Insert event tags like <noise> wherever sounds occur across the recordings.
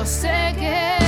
yo sé que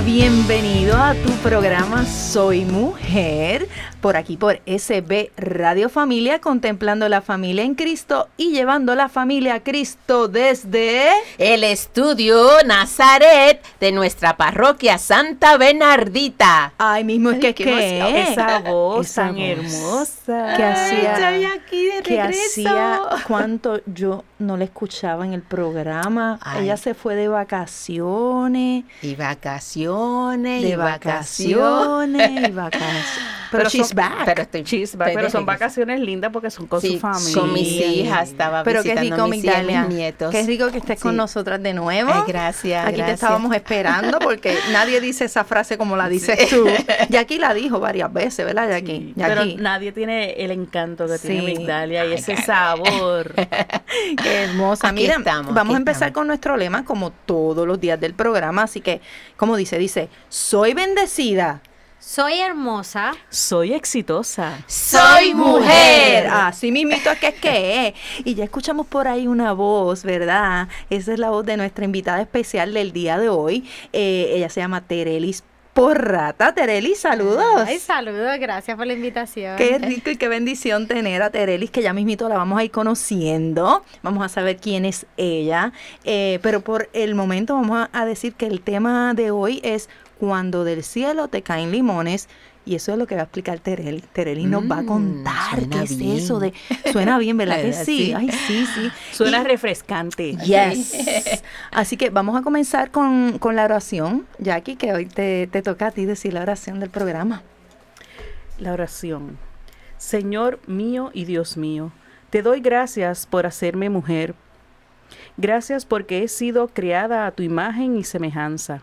bienvenido a tu programa Soy Mujer, por aquí por SB Radio Familia, contemplando la familia en Cristo y llevando la familia a Cristo desde... El estudio Nazaret de nuestra parroquia Santa Bernardita. Ay, mismo es que qué que emoción. Esa voz Esa tan voz. hermosa. que hacía, aquí de que hacía cuánto yo no la escuchaba en el programa. Ay. Ella se fue de vacaciones, Y vacaciones, de y vacaciones. vacaciones, y <laughs> vacaciones. Pero, Pero she's back. Pero estoy Chispa, estoy pero son regreso. vacaciones lindas porque son con Sí, su familia. Con mis hijas, estaba Pero qué visitando rico, a mis hijas mis nietos. Qué rico que estés con nosotras de nuevo. Ay, gracias, Aquí te estábamos esperando porque <laughs> nadie dice esa frase como la dices tú. Jackie la dijo varias veces, ¿verdad, Jackie? Pero nadie tiene el encanto que tiene Migdalia y Ay, ese sabor. <laughs> Qué hermosa. Aquí Mira, estamos, vamos a empezar estamos. con nuestro lema como todos los días del programa. Así que, como dice, dice, soy bendecida. Soy hermosa. Soy exitosa. Soy mujer. Así mismito es que es que es. Y ya escuchamos por ahí una voz, ¿verdad? Esa es la voz de nuestra invitada especial del día de hoy. Eh, ella se llama Terelis Porrata. Terelis, saludos. Ay, saludos, gracias por la invitación. Qué rico y qué bendición tener a Terelis, que ya mismito la vamos a ir conociendo. Vamos a saber quién es ella. Eh, pero por el momento vamos a, a decir que el tema de hoy es cuando del cielo te caen limones. Y eso es lo que va a explicar Terelis. Terelis nos va a Mm, contar qué es bien. eso de... Suena bien, ¿verdad que <laughs> sí? Sí. Ay, sí, sí. Suena Y- refrescante. Yes. <laughs> Así que vamos a comenzar con, con la oración, Jackie, que hoy te, te toca a ti decir la oración del programa. La oración. Señor mío y Dios mío, te doy gracias por hacerme mujer. Gracias porque he sido creada a tu imagen y semejanza.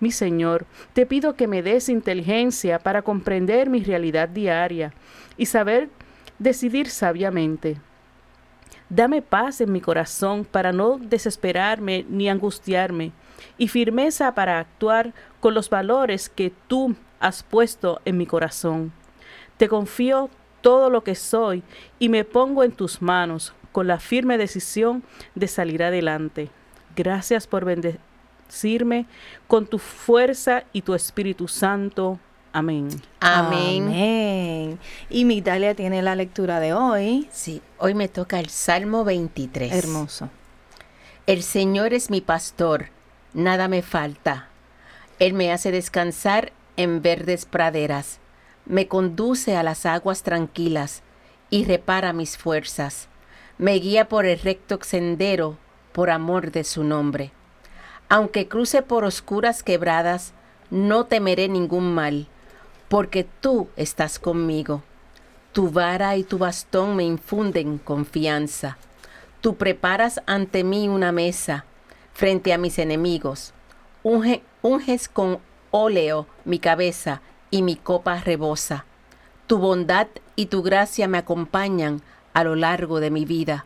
mi Señor, te pido que me des inteligencia para comprender mi realidad diaria y saber decidir sabiamente. Dame paz en mi corazón para no desesperarme ni angustiarme y firmeza para actuar con los valores que tú has puesto en mi corazón. Te confío todo lo que soy y me pongo en tus manos con la firme decisión de salir adelante. Gracias por bendecirme con tu fuerza y tu Espíritu Santo. Amén. Amén. Amén. Y Migdalia tiene la lectura de hoy. Sí, hoy me toca el Salmo 23. Hermoso. El Señor es mi pastor, nada me falta. Él me hace descansar en verdes praderas, me conduce a las aguas tranquilas y repara mis fuerzas. Me guía por el recto sendero por amor de su nombre. Aunque cruce por oscuras quebradas, no temeré ningún mal, porque tú estás conmigo. Tu vara y tu bastón me infunden confianza. Tú preparas ante mí una mesa frente a mis enemigos. Unge- unges con óleo mi cabeza y mi copa rebosa. Tu bondad y tu gracia me acompañan a lo largo de mi vida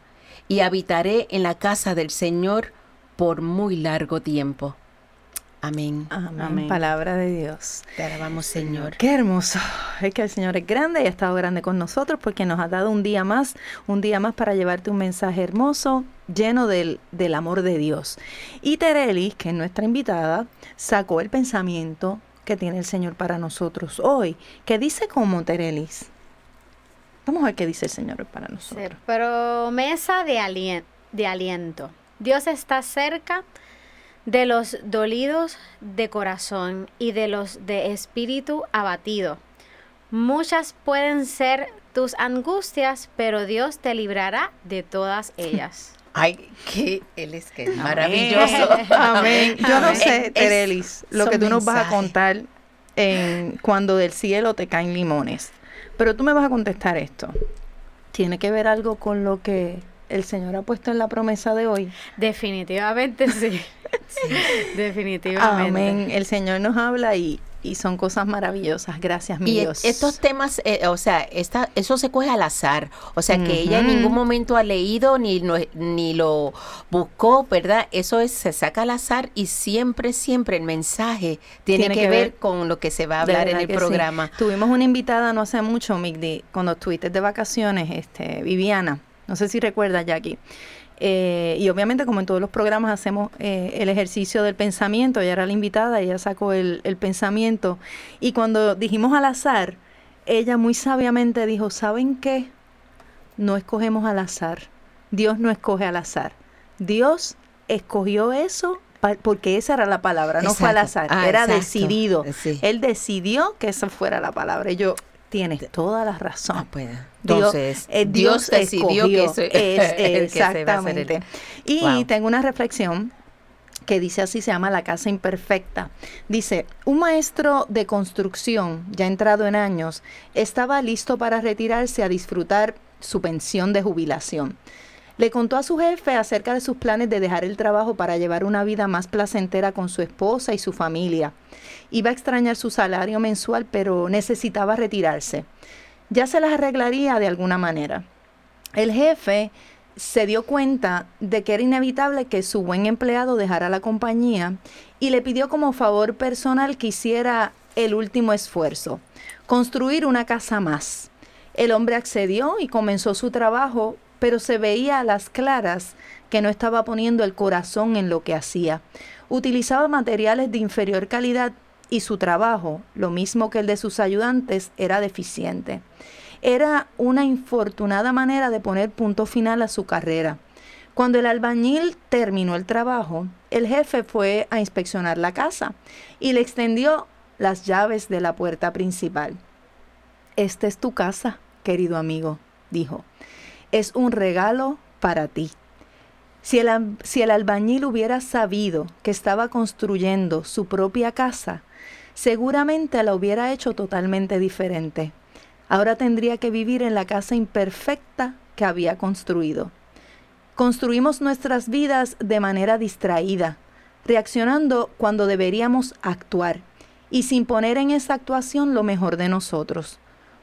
y habitaré en la casa del Señor por muy largo tiempo. Amén. Amén. Amén. Palabra de Dios. Te alabamos, Señor. Qué hermoso. Es que el Señor es grande y ha estado grande con nosotros porque nos ha dado un día más, un día más para llevarte un mensaje hermoso, lleno del, del amor de Dios. Y Terelis, que es nuestra invitada, sacó el pensamiento que tiene el Señor para nosotros hoy, que dice como Terelis. Vamos a ver qué dice el Señor para nosotros. Ser promesa de, alien- de aliento. Dios está cerca de los dolidos de corazón y de los de espíritu abatido. Muchas pueden ser tus angustias, pero Dios te librará de todas <laughs> ellas. Ay, que él es que es maravilloso. <laughs> Amén. Yo no sé, Terelis, lo que tú nos vas a contar en cuando del cielo te caen limones. Pero tú me vas a contestar esto. ¿Tiene que ver algo con lo que el Señor ha puesto en la promesa de hoy? Definitivamente <laughs> sí. Definitivamente. Amén. El Señor nos habla y, y son cosas maravillosas. Gracias, mi Y Dios. estos temas, eh, o sea, esta, eso se coge al azar. O sea, que ella en ningún momento ha leído ni, no- ni lo buscó, ¿verdad? Eso es, se saca al azar y siempre, siempre el mensaje tiene, Tiene que, que ver, ver- con lo que se va a hablar en el sí. programa. Tuvimos una invitada no hace mucho, Migdi, cuando estuviste de vacaciones, este, Viviana. No sé si recuerdas, Jackie. Eh, y obviamente, como en todos los programas, hacemos eh, el ejercicio del pensamiento. Ella era la invitada, ella sacó el, el pensamiento. Y cuando dijimos al azar, ella muy sabiamente dijo, ¿saben qué? No escogemos al azar. Dios no escoge al azar. Dios escogió eso porque esa era la palabra, no fue al azar. Ah, era exacto. decidido. Sí. Él decidió que esa fuera la palabra. Y yo, tienes toda la razón. Ah, pues, Dios- eh, Dios, decidió que eso Es- <laughs> el que se va a hacer el- exactamente. Y Wow. tengo una reflexión que dice así, se llama La Casa Imperfecta. Dice, un maestro de construcción, ya entrado en años, estaba listo para retirarse a disfrutar su pensión de jubilación. Le contó a su jefe acerca de sus planes de dejar el trabajo para llevar una vida más placentera con su esposa y su familia. Iba a extrañar su salario mensual, pero necesitaba retirarse. Ya se las arreglaría de alguna manera. El jefe se dio cuenta de que era inevitable que su buen empleado dejara la compañía y le pidió como favor personal que hiciera el último esfuerzo, construir una casa más. El hombre accedió y comenzó su trabajo, pero se veía a las claras que no estaba poniendo el corazón en lo que hacía. Utilizaba materiales de inferior calidad y su trabajo, lo mismo que el de sus ayudantes, era deficiente. Era una infortunada manera de poner punto final a su carrera. Cuando el albañil terminó el trabajo, el jefe fue a inspeccionar la casa y le extendió las llaves de la puerta principal. Esta es tu casa, querido amigo, dijo. Es un regalo para ti. Si el, si el albañil hubiera sabido que estaba construyendo su propia casa, seguramente la hubiera hecho totalmente diferente. Ahora tendría que vivir en la casa imperfecta que había construido. Construimos nuestras vidas de manera distraída, reaccionando cuando deberíamos actuar y sin poner en esa actuación lo mejor de nosotros.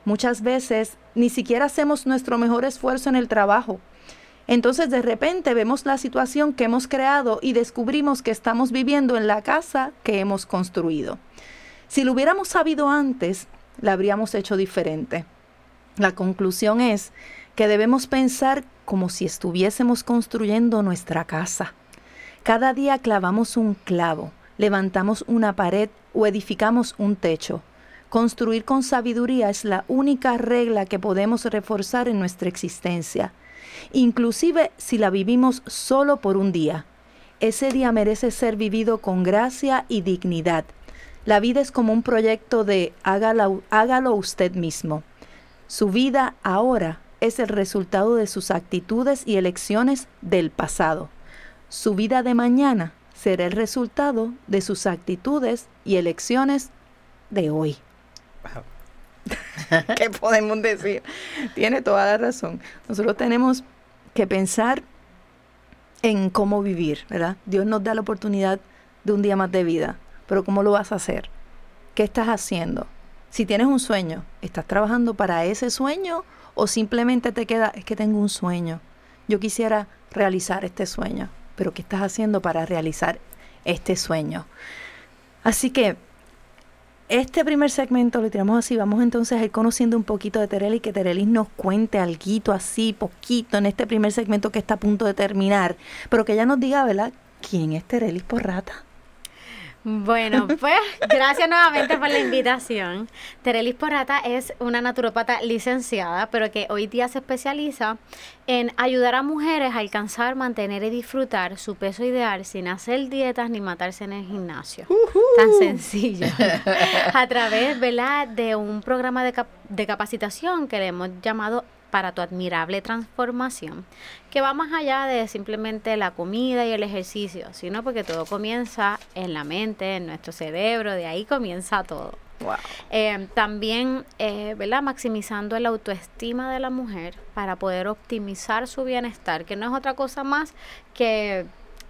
Muchas veces ni siquiera hacemos nuestro mejor esfuerzo en el trabajo. Entonces de repente vemos la situación que hemos creado y descubrimos que estamos viviendo en la casa que hemos construido. Si lo hubiéramos sabido antes, la habríamos hecho diferente. La conclusión es que debemos pensar como si estuviésemos construyendo nuestra casa. Cada día clavamos un clavo, levantamos una pared o edificamos un techo. Construir con sabiduría es la única regla que podemos reforzar en nuestra existencia, inclusive si la vivimos solo por un día. Ese día merece ser vivido con gracia y dignidad. La vida es como un proyecto de hágalo, hágalo usted mismo. Su vida ahora es el resultado de sus actitudes y elecciones del pasado. Su vida de mañana será el resultado de sus actitudes y elecciones de hoy. <laughs> ¿Qué podemos decir? Tiene toda la razón. Nosotros tenemos que pensar en cómo vivir, ¿verdad? Dios nos da la oportunidad de un día más de vida, pero ¿cómo lo vas a hacer? ¿Qué estás haciendo? Si tienes un sueño, ¿estás trabajando para ese sueño o simplemente te queda, es que tengo un sueño? Yo quisiera realizar este sueño, pero ¿qué estás haciendo para realizar este sueño? Así que este primer segmento lo tiramos así. Vamos entonces a ir conociendo un poquito de Tereli y que Terelis nos cuente algo así, poquito, en este primer segmento que está a punto de terminar. Pero que ella nos diga, ¿verdad? ¿Quién es Terelis Porrata? Bueno, pues gracias nuevamente por la invitación. Terelis Porata es una naturópata licenciada, pero que hoy día se especializa en ayudar a mujeres a alcanzar, mantener y disfrutar su peso ideal sin hacer dietas ni matarse en el gimnasio. Tan sencillo. a través ¿verdad? de un programa de, cap- de capacitación que le hemos llamado para tu admirable transformación, que va más allá de simplemente la comida y el ejercicio, sino porque todo comienza en la mente, en nuestro cerebro, de ahí comienza todo. Wow. Eh, también, eh, ¿verdad? Maximizando la autoestima de la mujer para poder optimizar su bienestar, que no es otra cosa más que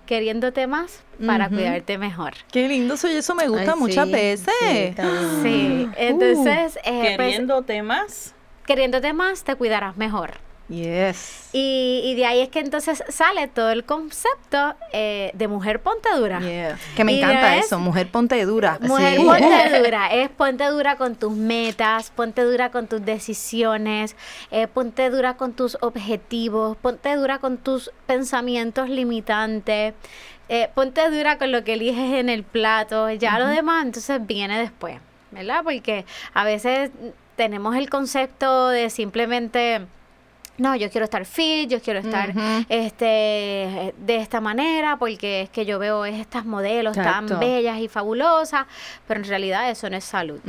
queriéndote más para Ujú. cuidarte mejor. Qué lindo soy, eso me gusta Ay, muchas sí, veces. sí. Sí, entonces, eh, pues, Queriéndote más. Queriéndote más, te cuidarás mejor. Yes. Y, y de ahí es que entonces sale todo el concepto eh, de mujer ponte dura. Yeah. Que me Y encanta es- eso, mujer ponte dura. Mujer Sí. ponte <laughs> dura, es ponte dura con tus metas, ponte dura con tus decisiones, eh, ponte dura con tus objetivos, ponte dura con tus pensamientos limitantes, eh, ponte dura con lo que eliges en el plato, ya lo demás entonces viene después, ¿verdad? Porque a veces tenemos el concepto de simplemente... No, yo quiero estar fit, yo quiero estar este de esta manera porque es que yo veo estas modelos Exacto. tan bellas y fabulosas, pero en realidad eso no es salud.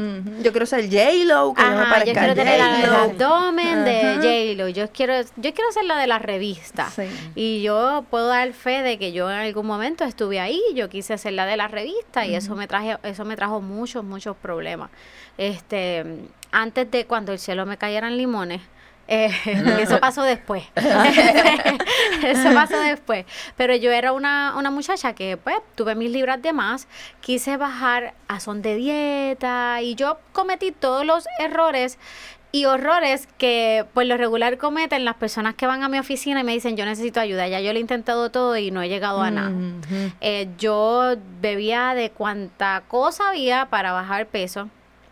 Yo quiero ser J-Lo, que me Ajá, yo quiero tener el abdomen de. J-Lo, yo quiero, yo quiero ser la de la revista. Sí. Y yo puedo dar fe de que yo en algún momento estuve ahí, yo quise ser la de la revista y eso me traje, eso me trajo muchos, muchos problemas. Este, antes de cuando el cielo me cayeran limones, eh, eso <laughs> pasó después. <laughs> eso pasó después. Pero yo era una, una muchacha que, pues, tuve mis libras de más, quise bajar a son de dieta y yo cometí todos los errores y horrores que por lo regular cometen las personas que van a mi oficina y me dicen yo necesito ayuda. Ya yo lo he intentado todo y no he llegado a nada. Eh, yo bebía de cuanta cosa había para bajar peso.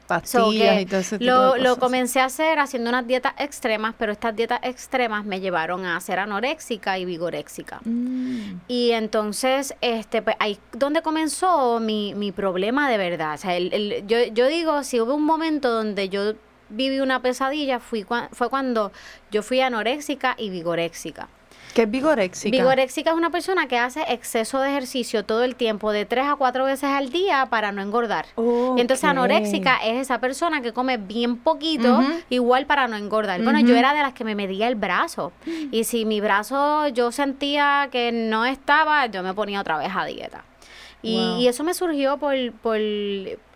Pastillas y todo ese tipo lo, de lo cosas. comencé a hacer haciendo unas dietas extremas, pero estas dietas extremas me llevaron a ser anoréxica y vigoréxica. Mm. Y entonces, este, pues ahí donde comenzó mi, mi problema de verdad. O sea, el- el- yo, yo digo, si hubo un momento donde yo viví una pesadilla, fui, cua- fue cuando yo fui anoréxica y vigoréxica. ¿Qué es vigoréxica? Vigoréxica es una persona que hace exceso de ejercicio todo el tiempo, de tres a cuatro veces al día para no engordar. Y entonces anoréxica es esa persona que come bien poquito, igual para no engordar. Bueno, yo era de las que me medía el brazo. Y si mi brazo yo sentía que no estaba, yo me ponía otra vez a dieta. Y, Wow. y eso me surgió por, por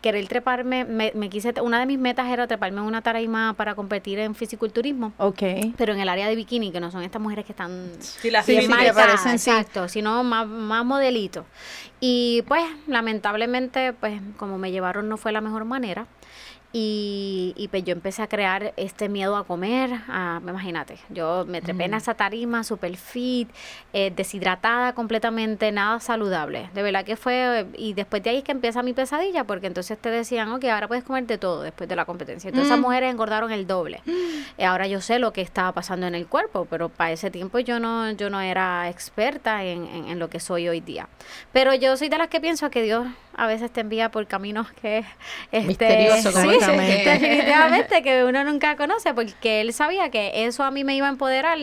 querer treparme. Me, me quise, una de mis metas era treparme en una tarima para competir en fisiculturismo, Ok. pero en el área de bikini, que no son estas mujeres que están Sí, las Sí, sí, que parecen, sí. exacto, sino más, más modelitos. Y pues, lamentablemente, pues, como me llevaron no fue la mejor manera. Y, y pues yo empecé a crear este miedo a comer, a, imagínate, yo me trepé en esa tarima super fit, eh, deshidratada completamente, nada saludable. De verdad que fue, y después de ahí es que empieza mi pesadilla, porque entonces te decían, ok, ahora puedes comerte todo después de la competencia. Entonces esas Mm. mujeres engordaron el doble. <gasps> Eh, ahora yo sé lo que estaba pasando en el cuerpo, pero para ese tiempo yo no, yo no era experta en, en- en lo que soy hoy día. Pero yo soy de las que pienso que Dios a veces te envía por caminos que este, Misterioso, sí, que- definitivamente que uno nunca conoce, porque él sabía que eso a mí me iba a empoderar,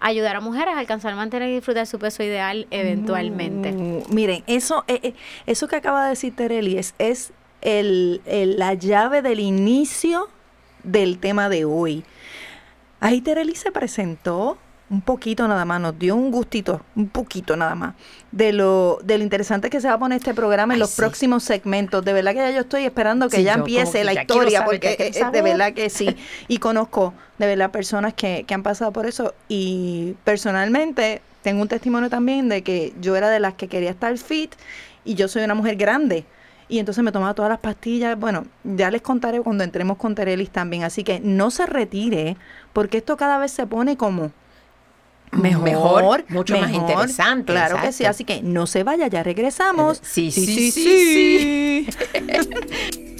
ayudar a mujeres a alcanzar, mantener y disfrutar su peso ideal eventualmente. Mm, miren, eso, eh, eh, eso que acaba de decir Tereli es, es el, el- la llave del inicio del tema de hoy. Ahí Tereli se presentó un poquito nada más, nos dio un gustito, un poquito nada más, de lo, de lo interesante que se va a poner este programa en Ay, los sí. próximos segmentos. De verdad que ya yo estoy esperando que Sí, ya empiece la ya historia, saber, porque eh, de verdad que sí. Y conozco de verdad personas que, que han pasado por eso. Y personalmente tengo un testimonio también de que yo era de las que quería estar fit y yo soy una mujer grande. Y entonces me tomaba todas las pastillas. Bueno, ya les contaré cuando entremos con Terelis también. Así que no se retire, porque esto cada vez se pone como mejor, Mejor, mucho más mejor. interesante, Claro que sí. Así que no se vaya, ya regresamos. Sí, sí, sí, sí. <laughs>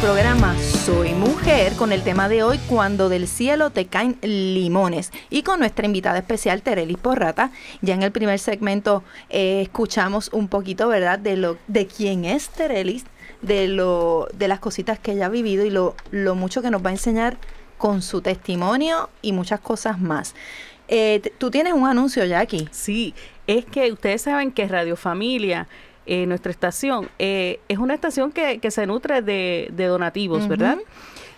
Programa Soy Mujer con el tema de hoy Cuando del cielo te caen limones y con nuestra invitada especial Terelis Porrata. Ya en el primer segmento eh, escuchamos un poquito, ¿verdad? De lo de quién es Terelis, de lo de las cositas que ella ha vivido y lo, lo mucho que nos va a enseñar con su testimonio y muchas cosas más. Eh, tú tienes un anuncio ya aquí. Sí, es que ustedes saben que Radio Familia, eh, nuestra estación, eh, es una estación que, que se nutre de, de donativos. ¿verdad?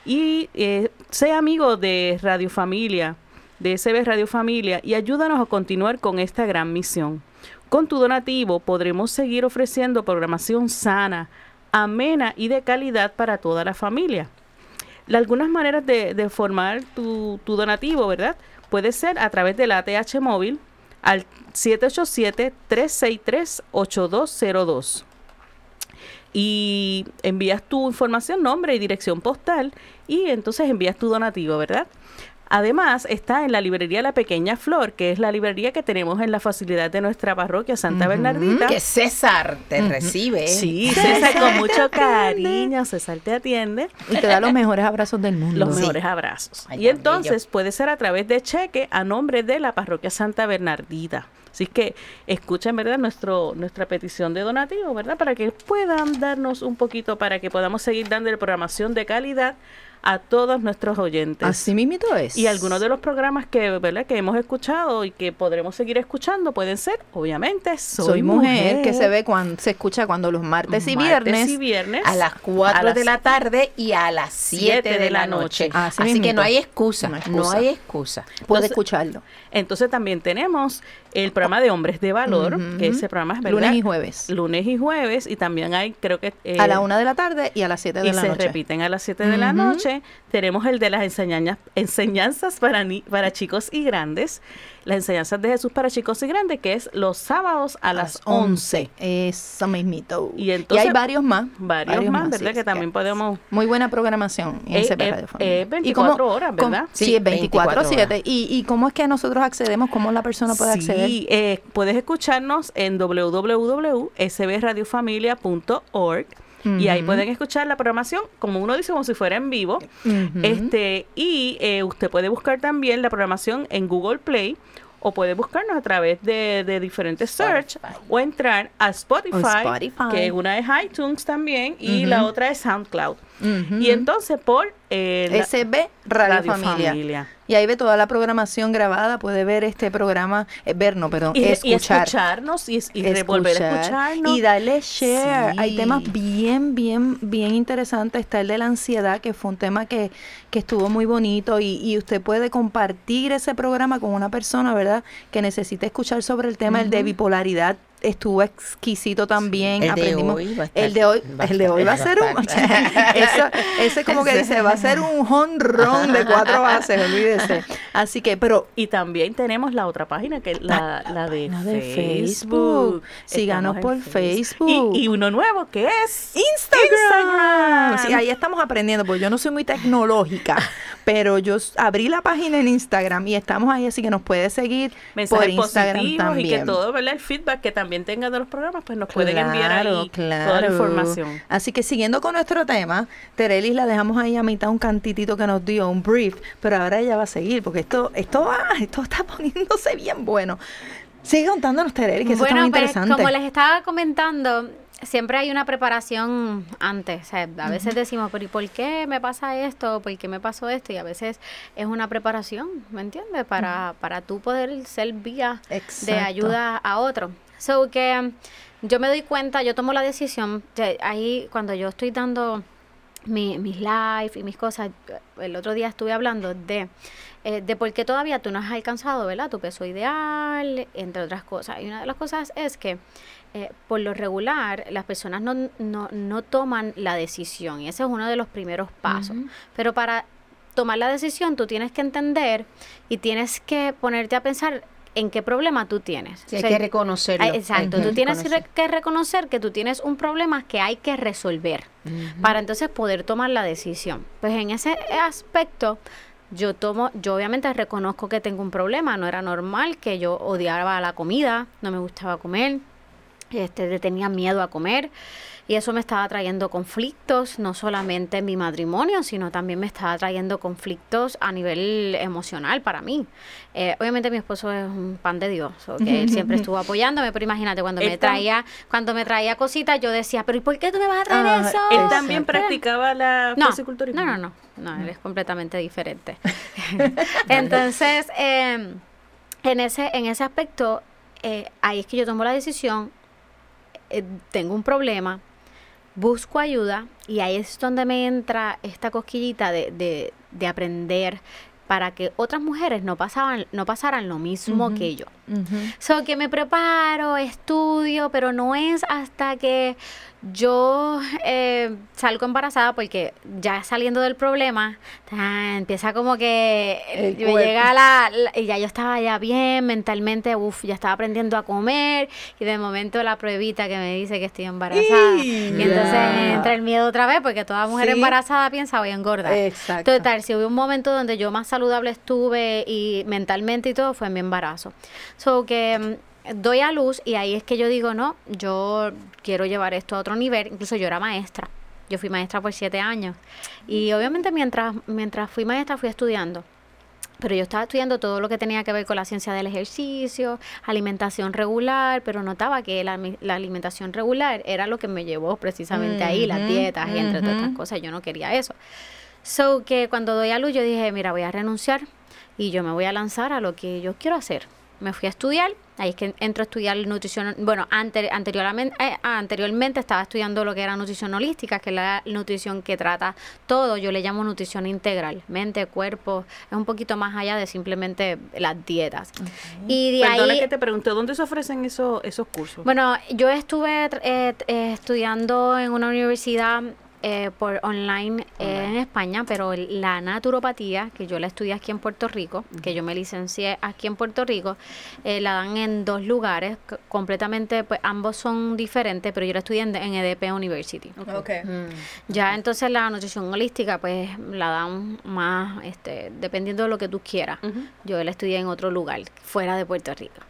Y eh, sea amigo de Radio Familia, de SB Radio Familia, y ayúdanos a continuar con esta gran misión. Con tu donativo podremos seguir ofreciendo programación sana, amena y de calidad para toda la familia. La- algunas maneras de, de formar tu, tu donativo, ¿verdad? Puede ser a través del ATH móvil al 787-363-8202. Y envías tu información, nombre y dirección postal y entonces envías tu donativo, ¿verdad? Además, está en la librería La Pequeña Flor, que es la librería que tenemos en la facilidad de nuestra parroquia Santa Ujú. Bernardita. Que César te recibe. Sí, <laughs> César con mucho cariño, César te atiende. Y te da los mejores abrazos del mundo. Los Sí. mejores abrazos. Ay, y entonces puede ser a través de cheque a nombre de la parroquia Santa Bernardita. Así que escuchen, ¿verdad? Nuestro, nuestra petición de donativo, ¿verdad? Para que puedan darnos un poquito, para que podamos seguir dando programación de calidad a todos nuestros oyentes. Así mismito es. Y algunos de los programas que, ¿verdad? que hemos escuchado y que podremos seguir escuchando pueden ser, obviamente, Soy, Soy, mujer, que se ve cuando se escucha cuando los martes y martes viernes. y viernes A las 4 a las de la tarde y a las 7 de la noche. Así Así, que no hay excusa. No No hay excusa. hay excusa. puede Entonces, escucharlo. Entonces también tenemos el programa de Hombres de Valor, que ese programa es ¿verdad? Lunes y jueves. Lunes y jueves, y también hay, creo que... eh, a la una de la tarde y a las siete de y la se noche. repiten a las 7 de la Ujú. Noche. Tenemos el de las enseñanzas, enseñanzas para, ni- para chicos y grandes. Las enseñanzas de Jesús para chicos y grandes, que es los sábados a, las 11. Eso mismito. Y entonces- hay varios más. Varios, más, ¿verdad? sí, que también podemos... Muy buena programación en Familia. eh, 24 horas, cómo- ¿verdad? sí, Sí, es 24-7. 24 ¿Y, ¿Y cómo es que nosotros accedemos? ¿Cómo la persona puede acceder? Sí, eh, puedes escucharnos en www.sbradiofamilia.org y ahí pueden escuchar la programación, como uno dice, como si fuera en vivo. Este, y eh, usted puede buscar también la programación en Google Play o puede buscarnos a través de, de diferentes search o entrar a Spotify, Spotify. que una es iTunes también y la otra es SoundCloud. Y entonces por eh, la- SB Radio, Radio Familia. Familia. Y ahí ve toda la programación grabada, puede ver este programa, eh, ver, no, perdón, y, y escuchar. escucharnos y, y re- volver a escuchar escucharnos. Y darle share. Hay temas bien, bien, bien interesantes. Está el de la ansiedad, que fue un tema que, que estuvo muy bonito. Y, y usted puede compartir ese programa con una persona, ¿verdad? Que necesite escuchar sobre el tema. El de bipolaridad estuvo exquisito también. El de Aprendimos. hoy va a estar- el de hoy, va a el de hoy va a ser un. <laughs> <laughs> eso, ese como que dice, va a ser un honrón de cuatro bases, olvídese. Así que, pero Y también tenemos la otra página, que es la, la de, la de Facebook. Facebook. Síganos por Facebook. Y, y uno nuevo que es Instagram. Instagram. Sí, ahí estamos aprendiendo, porque yo no soy muy tecnológica, <laughs> pero yo abrí la página en Instagram y estamos ahí, así que nos puede seguir por mensajes Instagram positivos también. y que todo, ¿verdad? El feedback que también tengan de los programas, pues nos pueden enviar Claro, ahí toda la información. Así que siguiendo con nuestro tema, Terelis la dejamos ahí a mitad un cantitito que nos dio, un brief, pero ahora ella va a seguir porque esto, esto, va- <laughs> esto está poniéndose bien bueno. Sigue contándonos, Terelis, que eso está muy pues interesante. como les estaba comentando, siempre hay una preparación antes. O sea, a veces decimos, pero ¿y por qué me pasa esto? ¿Por qué me pasó esto? Y a veces es una preparación, ¿me entiendes? Para, para tú poder ser vía de ayuda a otro. So que um, yo me doy cuenta, yo tomo la decisión, de ahí cuando yo estoy dando mi, mis live y mis cosas, el otro día estuve hablando de, eh, de por qué todavía tú no has alcanzado, ¿verdad? Tu peso ideal, entre otras cosas. Y una de las cosas es que eh, por lo regular las personas no, no, no toman la decisión y ese es uno de los primeros pasos. Pero para tomar la decisión tú tienes que entender y tienes que ponerte a pensar en qué problema tú tienes. Sí, hay O sea, que reconocerlo. Exacto, Hay que tú tienes reconocer. re- que reconocer que tú tienes un problema que hay que resolver para entonces poder tomar la decisión. Pues en ese aspecto yo tomo, yo obviamente reconozco que tengo un problema, no era normal que yo odiaba la comida, no me gustaba comer, este, le tenía miedo a comer y eso me estaba trayendo conflictos, no solamente en mi matrimonio, sino también me estaba trayendo conflictos a nivel emocional para mí. Eh, obviamente mi esposo es un pan de Dios, so que él <laughs> siempre estuvo apoyándome, pero imagínate cuando me Él traía, cuando me traía cositas, yo decía, pero ¿y por qué tú me vas a traer Ah, eso? Él también practicaba la No, no, no, no, no, él es completamente diferente. <laughs> <laughs> Entonces, eh, en ese, en ese aspecto, eh, ahí es que yo tomo la decisión, eh, tengo un problema, busco ayuda y ahí es donde me entra esta cosquillita de, de, de aprender para que otras mujeres no pasaban, no pasaran lo mismo que yo. Ujú. So que me preparo, estudio, pero no es hasta que yo eh, salgo embarazada porque ya saliendo del problema, empieza como que El me llega la, la- y ya yo estaba ya bien mentalmente, uff, ya estaba aprendiendo a comer y de momento la pruebita que me dice que estoy embarazada. Y Y entonces entra el miedo otra vez porque toda mujer Sí. embarazada piensa voy a engordar. Exacto. Total, si hubo un momento donde yo más saludable estuve y mentalmente y todo fue en mi embarazo. So que mm, doy a luz y ahí es que yo digo, no, yo quiero llevar esto a otro nivel. Incluso yo era maestra. Yo fui maestra por siete años. Y obviamente mientras, mientras fui maestra fui estudiando. Pero yo estaba estudiando todo lo que tenía que ver con la ciencia del ejercicio, alimentación regular, pero notaba que la, la alimentación regular era lo que me llevó precisamente ahí, las dietas y entre todas estas cosas. Yo no quería eso. So que cuando doy a luz yo dije, mira, voy a renunciar y yo me voy a lanzar a lo que yo quiero hacer. Me fui a estudiar, ahí es que entro a estudiar nutrición, bueno, ante- anteriormente, eh, anteriormente estaba estudiando lo que era nutrición holística, que es la nutrición que trata todo, yo le llamo nutrición integral, mente, cuerpo, es un poquito más allá de simplemente las dietas. Y de Perdona ahí... que te pregunté, ¿dónde se ofrecen esos, esos cursos? Bueno, yo estuve eh, eh, estudiando en una universidad eh, por online, eh, en España, pero la naturopatía, que yo la estudié aquí en Puerto Rico, que yo me licencié aquí en Puerto Rico, eh, la dan en dos lugares, completamente, pues ambos son diferentes, pero yo la estudié en, en EDP University. Ok. Ya entonces la nutrición holística, pues la dan más, este, dependiendo de lo que tú quieras. Yo la estudié en otro lugar, fuera de Puerto Rico.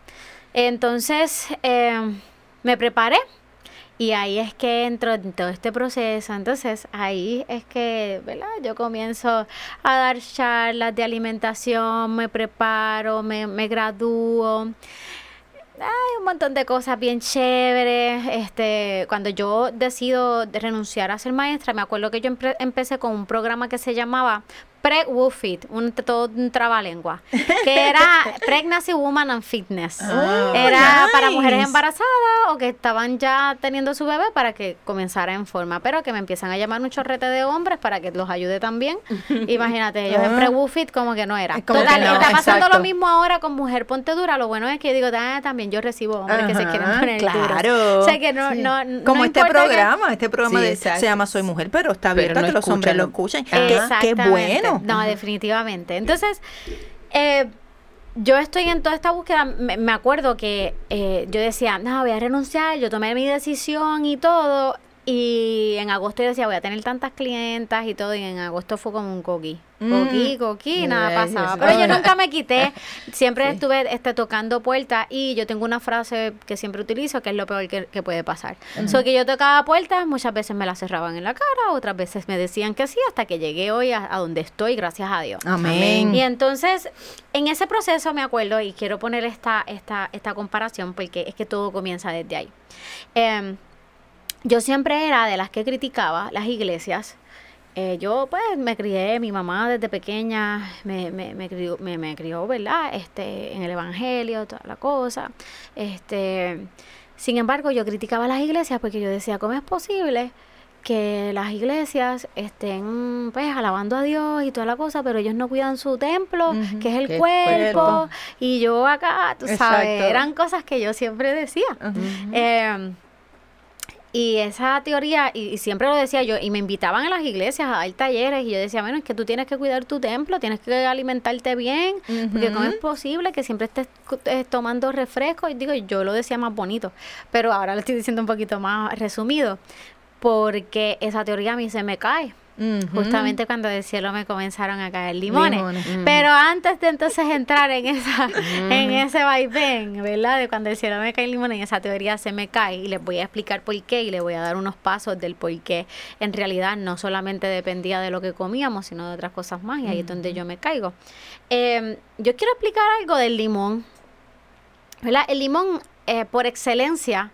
Entonces, eh, me preparé y ahí es que entro en todo este proceso. Entonces, ahí es que, ¿verdad? Yo comienzo a dar charlas de alimentación, me preparo, me, me gradúo. Hay un montón de cosas bien chéveres. Este, cuando yo decido de renunciar a ser maestra, me acuerdo que yo empecé con un programa que se llamaba Pre-WOFIT, un, todo un trabalengua, <laughs> que era Pregnancy Woman and Fitness. Ah, era nice. para mujeres embarazadas o que estaban ya teniendo su bebé para que comenzara en forma, pero que me empiezan a llamar un chorrete de hombres para que los ayude también. <laughs> Imagínate, ellos en Ah. pre-WOFIT como que no era. Es como Total, que no, está pasando exacto. lo mismo ahora con Mujer Ponte Dura. Lo bueno es que digo, ah, también yo recibo hombres que se quieren poner duros. claro. O sea que no, Sí. no, no Como este que- programa, este programa Sí, de- exacto. se llama Soy Mujer, pero está Pero abierto a no que los hombres lo escuchan. escuchen. Qué- Qué, Exactamente. Bueno. No, definitivamente. Entonces, eh, yo estoy en toda esta búsqueda. Me, me acuerdo que eh, yo decía, no, voy a renunciar. Yo tomé mi decisión y todo. Y en agosto yo decía, voy a tener tantas clientas y todo, y en agosto fue como un coquí. Mm. Coquí, coquí, nada Ay, pasaba. Pero yo nunca me quité, <laughs> siempre estuve este, tocando puertas y yo tengo una frase que siempre utilizo, que es lo peor que, que puede pasar. So que yo tocaba puertas, muchas veces me las cerraban en la cara, otras veces me decían que sí, hasta que llegué hoy a, a donde estoy, gracias a Dios. Amén. Y entonces, en ese proceso me acuerdo, y quiero poner esta, esta, esta comparación, porque es que todo comienza desde ahí. Em, yo siempre era de las que criticaba las iglesias. Eh, yo pues me crié, mi mamá desde pequeña me, me, me crió, me, me crió, ¿verdad? Este, en el Evangelio, toda la cosa. Este, sin embargo, yo criticaba las iglesias porque yo decía, ¿cómo es posible que las iglesias estén pues alabando a Dios y toda la cosa, pero ellos no cuidan su templo, que es el cuerpo, cuerpo. y yo acá, tú sabes, eran cosas que yo siempre decía. Eh, y esa teoría, y, y siempre lo decía yo, y me invitaban a las iglesias a dar talleres, y yo decía, bueno, es que tú tienes que cuidar tu templo, tienes que alimentarte bien, porque cómo es posible que siempre estés eh, tomando refresco, y digo, yo lo decía más bonito, pero ahora lo estoy diciendo un poquito más resumido, porque esa teoría a mí se me cae. Justamente cuando del cielo me comenzaron a caer limones. Limones. Pero antes de entonces entrar en esa, en ese vaivén, ¿verdad? De cuando el cielo me cae limones, esa teoría se me cae y les voy a explicar por qué y les voy a dar unos pasos del por qué en realidad no solamente dependía de lo que comíamos, sino de otras cosas más y ahí es donde yo me caigo. Eh, yo quiero explicar algo del limón, ¿verdad? El limón, eh, por excelencia,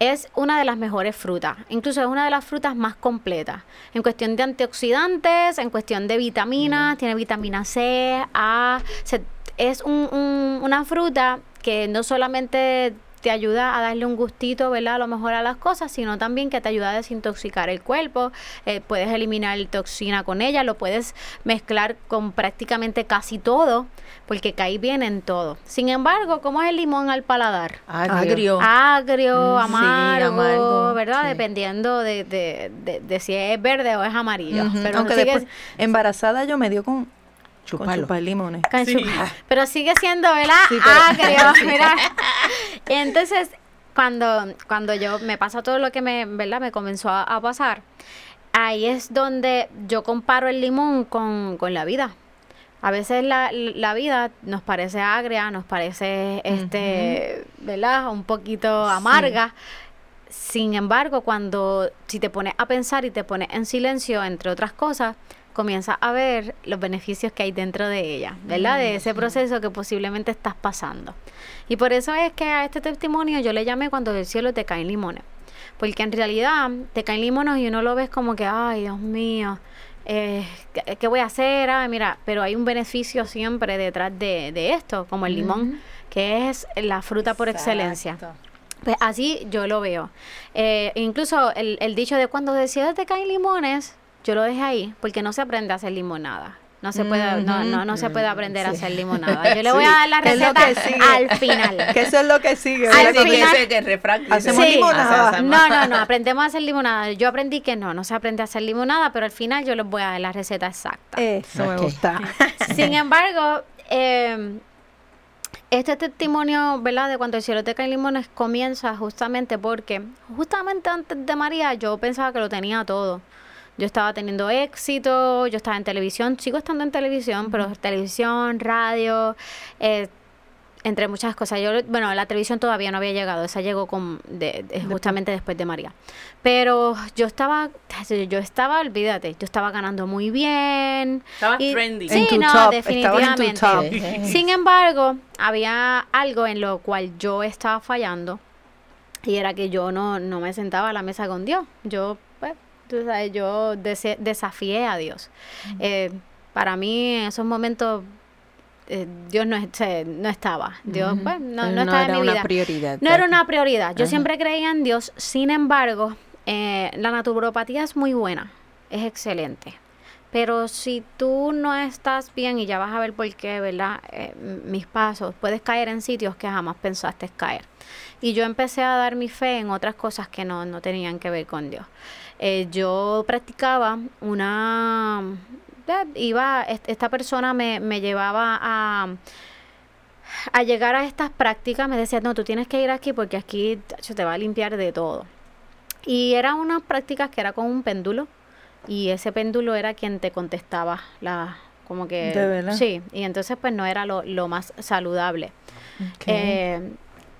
es una de las mejores frutas. Incluso es una de las frutas más completas. En cuestión de antioxidantes, en cuestión de vitaminas, tiene vitamina C, A. se- es un- un- una fruta que no solamente te ayuda a darle un gustito, ¿verdad? A lo mejor a las cosas, sino también que te ayuda a desintoxicar el cuerpo. Eh, puedes eliminar toxina con ella, lo puedes mezclar con prácticamente casi todo, porque cae bien en todo. Sin embargo, ¿cómo es el limón al paladar? Agrio. agrio, Mm, sí, amargo, ¿verdad? sí. Dependiendo de, de, de, de si es verde o es amarillo. Pero Aunque después, embarazada yo me dio con, con Chupalo. chupar limones. con chupa- pero sigue siendo, ¿verdad? Sí, pero- agrio, <laughs> mira. Entonces, cuando, cuando yo me pasa todo lo que me, ¿verdad? Me comenzó a, a pasar, ahí es donde yo comparo el limón con, con la vida. A veces la, la vida nos parece agria, nos parece, este, ¿verdad? Un poquito amarga. Sin embargo, cuando si te pones a pensar y te pones en silencio, entre otras cosas, comienzas a ver los beneficios que hay dentro de ella, ¿verdad? De ese proceso que posiblemente estás pasando. Y por eso es que a este testimonio yo le llamé cuando del cielo te caen limones. Porque en realidad te caen limones y uno lo ves como que, ay, Dios mío, eh, ¿qué, qué voy a hacer? Ay, mira, pero hay un beneficio siempre detrás de, de esto, como el limón, que es la fruta por excelencia. Pues así yo lo veo. Eh, incluso el, el dicho de cuando del cielo te caen limones, yo lo dejé ahí, porque no se aprende a hacer limonada. No se puede, no, no, no se puede aprender a hacer limonada. Yo le voy a dar la receta al final. <laughs> Que eso es lo que sigue. Al final- que refrán Hacemos Sí. limonada. No, no, no, aprendemos a hacer limonada. Yo aprendí que no, no se aprende a hacer limonada, pero al final yo les voy a dar la receta exacta. Eso me Ok. gusta. <laughs> Sin embargo, eh, este testimonio, ¿verdad? De cuando el cielo te cae limones comienza justamente porque justamente antes de María yo pensaba que lo tenía todo. Yo estaba teniendo éxito, yo estaba en televisión, sigo estando en televisión, pero televisión, radio, eh, entre muchas cosas. Yo, bueno, la televisión todavía no había llegado, esa llegó con, de- de- justamente después de María. Pero yo estaba, yo estaba, olvídate, yo estaba ganando muy bien. Estabas y- trending. Sí, En tu no, top, estabas en tu definitivamente. top. <laughs> Sin embargo, había algo en lo cual yo estaba fallando y era que yo no, no me sentaba a la mesa con Dios. Yo, tú sabes, yo desafié a Dios. Eh, para mí, en esos momentos, eh, Dios no, no estaba. Dios, pues, no, no, estaba era en mi una vida. prioridad. No era una prioridad. Yo siempre creía en Dios. Sin embargo, eh, la naturopatía es muy buena. Es excelente. Pero si tú no estás bien, y ya vas a ver por qué, ¿verdad? Eh, mis pasos, puedes caer en sitios que jamás pensaste caer. Y yo empecé a dar mi fe en otras cosas que no, no tenían que ver con Dios. Eh, yo practicaba una... Iba, est- esta persona me, me llevaba a, a llegar a estas prácticas me decía, no, tú tienes que ir aquí porque aquí tacho, te va a limpiar de todo. Y era unas prácticas que era con un péndulo y ese péndulo era quien te contestaba la como que ¿De verdad? sí y entonces pues no era lo, lo más saludable. Eh,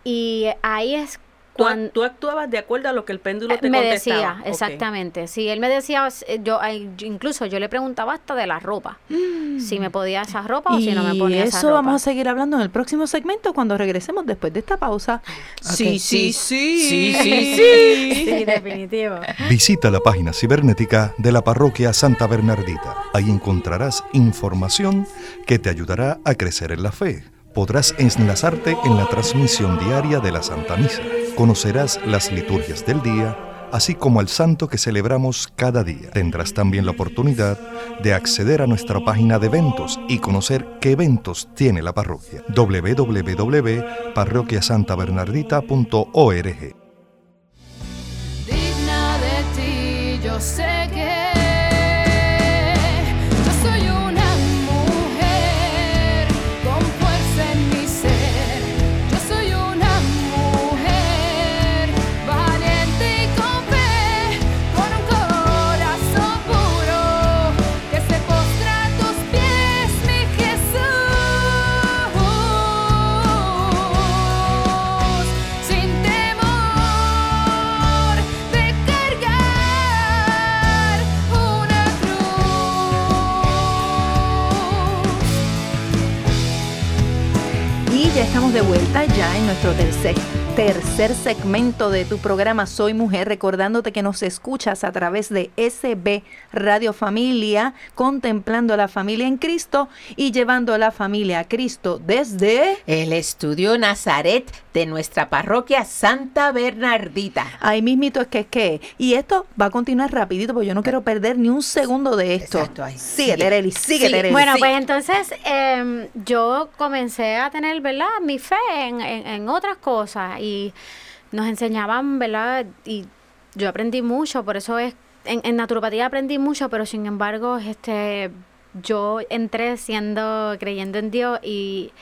y ahí es Tú, cuando tú actuabas de acuerdo a lo que el péndulo te me contestaba. decía, exactamente. Sí, él me decía, eh, yo incluso yo le preguntaba hasta de la ropa, si me podía esa ropa o si no me ponía esa eso ropa. vamos a seguir hablando en el próximo segmento cuando regresemos después de esta pausa. Sí, sí, sí, sí, sí, sí. Sí, definitivo. Visita la página cibernética de la parroquia Santa Bernardita. Ahí encontrarás información que te ayudará a crecer en la fe. Podrás enlazarte en la transmisión diaria de la Santa Misa. Conocerás las liturgias del día, así como al santo que celebramos cada día. Tendrás también la oportunidad de acceder a nuestra página de eventos y conocer qué eventos tiene la parroquia. www.parroquiasantabernardita.org digna de ti, yo sé que estamos de vuelta ya en nuestro tercer, tercer segmento de tu programa Soy Mujer, recordándote que nos escuchas a través de SB Radio Familia, contemplando la familia en Cristo y llevando a la familia a Cristo desde... El estudio Nazaret de nuestra parroquia Santa Bernardita. Ahí mismito es que es que. Y esto va a continuar rapidito porque yo no quiero perder ni un segundo de esto. Exacto, ahí. Sigue, Sigue. Tereli, sigue, Sigue. Tereli. Bueno, Sí. pues entonces em, yo comencé a tener, ¿verdad? Mi fe en, en- en otras cosas y nos enseñaban, ¿verdad? Y yo aprendí mucho, por eso es, en, en naturopatía aprendí mucho, pero sin embargo, este, yo entré siendo, creyendo en Dios y,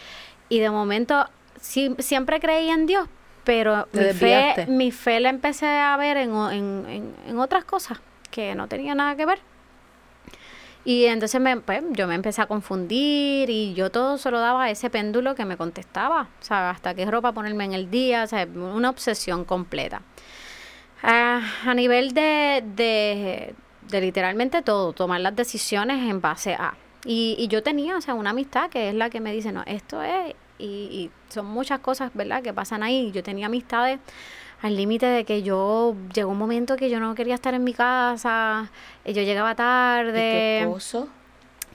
y de momento sí- siempre creí en Dios, pero mi fe, mi fe la empecé a ver en, en, en- en otras cosas que no tenía nada que ver. Y entonces me, pues, yo me empecé a confundir y yo todo se lo daba ese péndulo que me contestaba. Sea, hasta qué ropa ponerme en el día, sea, una obsesión completa. Ah, a nivel de, de, de literalmente todo, tomar las decisiones en base a. Y, y yo tenía, o sea, una amistad que es la que me dice, no, esto es, y, y son muchas cosas, ¿verdad?, que pasan ahí. Yo tenía amistades al límite de que yo, llegó un momento que yo no quería estar en mi casa, yo llegaba ¿Y tu tarde esposo?